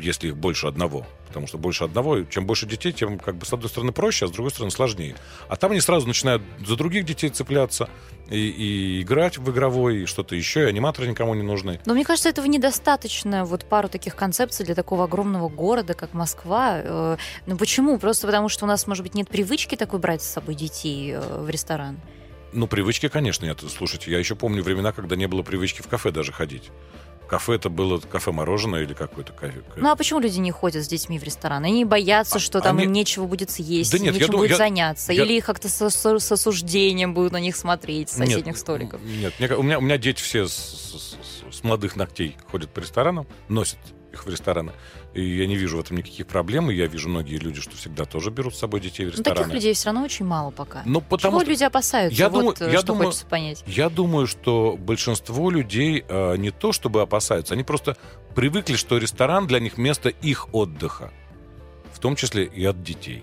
[SPEAKER 3] если их больше одного. Потому что больше одного, чем больше детей, тем, как бы, с одной стороны, проще, а с другой стороны, сложнее. А там они сразу начинают за других детей цепляться и, и играть в игровой, и что-то еще, и аниматоры никому не нужны.
[SPEAKER 2] Но мне кажется, этого недостаточно, вот пару таких концепций для такого огромного города, как Москва. Э, ну почему? Просто потому, что у нас, может быть, нет привычки такой брать с собой детей э, в ресторан.
[SPEAKER 3] Ну, привычки, конечно, нет. Слушайте, я еще помню времена, когда не было привычки в кафе даже ходить. Кафе это было кафе-мороженое или какое-то кафе.
[SPEAKER 2] Ну а почему люди не ходят с детьми в ресторан? Они боятся, что там
[SPEAKER 3] они...
[SPEAKER 2] им нечего будет съесть,
[SPEAKER 3] Да нет,
[SPEAKER 2] нечем
[SPEAKER 3] думаю,
[SPEAKER 2] будет
[SPEAKER 3] я-
[SPEAKER 2] заняться,
[SPEAKER 3] я-
[SPEAKER 2] или как-то с, с- с осуждением будут на них смотреть с соседних
[SPEAKER 3] Нет,
[SPEAKER 2] столиков.
[SPEAKER 3] Нет, у, меня, у меня дети все с- с- с молодых ногтей ходят по ресторанам, носят их в рестораны. И я не вижу в этом никаких проблем. И я вижу многие люди, что всегда тоже берут с собой детей в
[SPEAKER 2] Ну,
[SPEAKER 3] рестораны.
[SPEAKER 2] таких людей все равно очень мало пока.
[SPEAKER 3] Ну, потому
[SPEAKER 2] Чего
[SPEAKER 3] что
[SPEAKER 2] люди опасаются?
[SPEAKER 3] Я
[SPEAKER 2] вот
[SPEAKER 3] думаю-
[SPEAKER 2] э,
[SPEAKER 3] я
[SPEAKER 2] что
[SPEAKER 3] думаю-
[SPEAKER 2] хочется понять.
[SPEAKER 3] я думаю, что большинство людей э, не то чтобы опасаются, они просто привыкли, что ресторан для них место их отдыха. В том числе и от детей.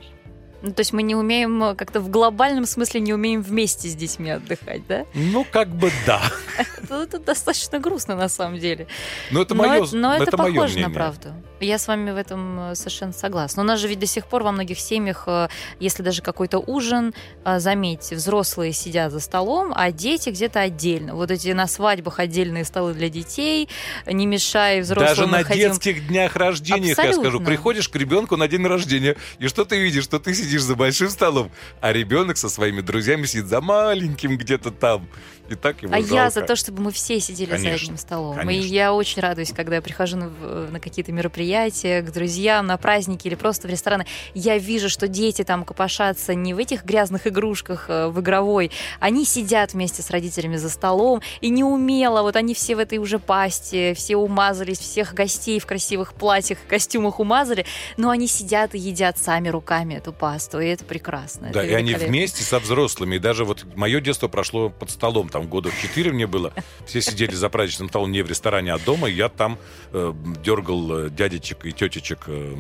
[SPEAKER 2] Ну, то есть мы не умеем, э, как-то в глобальном смысле не умеем вместе с детьми отдыхать, да?
[SPEAKER 3] Ну, как бы да.
[SPEAKER 2] Это, это достаточно грустно на самом деле.
[SPEAKER 3] Но это мое,
[SPEAKER 2] но это похоже на правду. Я с вами в этом э, совершенно согласна. У нас же ведь до сих пор во многих семьях, э, если даже какой-то ужин, э, заметьте, взрослые сидят за столом, а дети где-то отдельно. Вот эти на свадьбах отдельные столы для детей, не мешая взрослым
[SPEAKER 3] Даже на
[SPEAKER 2] ходим-
[SPEAKER 3] детских днях рождения, я скажу, приходишь к ребенку на день рождения, и что ты видишь, что ты сидишь за большим столом, а ребенок со своими друзьями сидит за маленьким где-то там. И так его
[SPEAKER 2] А
[SPEAKER 3] жалко.
[SPEAKER 2] я за то, чтобы мы все сидели за
[SPEAKER 3] Конечно,
[SPEAKER 2] одним столом. И
[SPEAKER 3] конечно.
[SPEAKER 2] я очень радуюсь, когда я прихожу на, в- на какие-то мероприятия, к друзьям, на праздники или просто в рестораны. Я вижу, что дети там копошатся не в этих грязных игрушках э, в игровой. Они сидят вместе с родителями за столом и неумело, вот они все в этой уже пасте, все умазались, всех гостей в красивых платьях, костюмах умазали, но они сидят и едят сами руками эту пасту, и это прекрасно.
[SPEAKER 3] Да,
[SPEAKER 2] это
[SPEAKER 3] и они вместе со взрослыми. И даже вот мое детство прошло под столом. Там года в 4 мне было. Все сидели за праздничным столом не в ресторане, а дома. Я там э, дергал э, дядечек и тетечек э,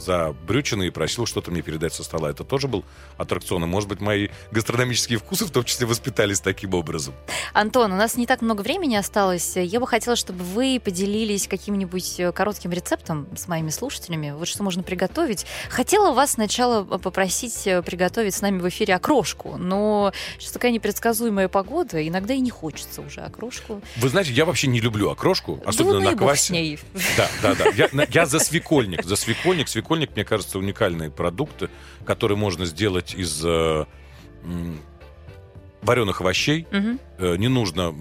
[SPEAKER 3] за брючины и просил что-то мне передать со стола. Это тоже был аттракцион. И, может быть, мои гастрономические вкусы в том числе воспитались таким образом.
[SPEAKER 2] Антон, у нас не так много времени осталось. Я бы хотела, чтобы вы поделились каким-нибудь э, коротким рецептом с моими слушателями. Вот что можно приготовить. Хотела вас сначала э, попросить приготовить с нами в эфире окрошку, но сейчас такая непредсказуемая погода, иногда и не хочется уже окрошку.
[SPEAKER 3] Вы знаете, я вообще не люблю окрошку, особенно
[SPEAKER 2] да, ну
[SPEAKER 3] на квасе. Да, да, да. Я, я за свекольник. За свекольник. Свекольник, мне кажется, уникальный продукт, который можно сделать из э, вареных овощей. Э, Не нужно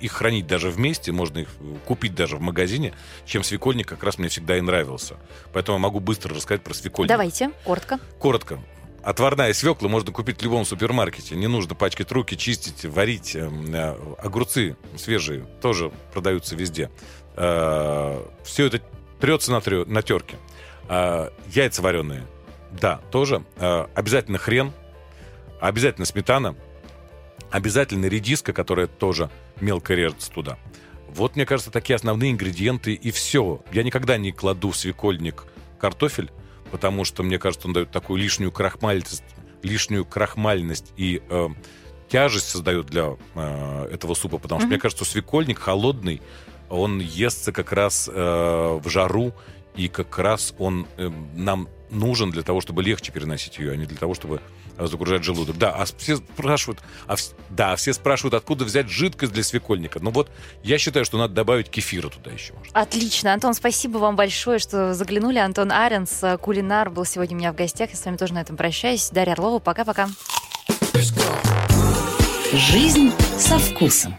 [SPEAKER 3] их хранить даже вместе, можно их э, купить даже в магазине, чем свекольник как раз мне всегда и нравился. Поэтому я могу быстро рассказать про свекольник.
[SPEAKER 2] Давайте, коротко.
[SPEAKER 3] Коротко. Отварная свекла можно купить в любом супермаркете. Не нужно пачкать руки, чистить, варить. Эм, э, Огурцы свежие тоже продаются везде. Все это трется на, трё- на терке. Э, Яйца вареные. Да, тоже. Э, Обязательно хрен. Обязательно сметана. Обязательно редиска, которая тоже мелко режется туда. Вот, мне кажется, такие основные ингредиенты и все. Я никогда не кладу в свекольник картофель, потому что, мне кажется, он дает такую лишнюю крахмальность, лишнюю крахмальность и э, тяжесть создает для э, этого супа, потому что,
[SPEAKER 2] Мгм.
[SPEAKER 3] мне кажется, свекольник холодный, он естся как раз э, в жару, и как раз он э, нам нужен для того, чтобы легче переносить ее, а не для того, чтобы загружать желудок. Да, а все спрашивают, а вс- да, все спрашивают, откуда взять жидкость для свекольника. Ну вот, я считаю, что надо добавить кефира туда еще. Может.
[SPEAKER 2] Отлично. Антон, спасибо вам большое, что заглянули. Антон Аренс, э, кулинар, был сегодня у меня в гостях. Я с вами тоже на этом прощаюсь. Дарья Орлова, пока-пока.
[SPEAKER 1] Жизнь со вкусом.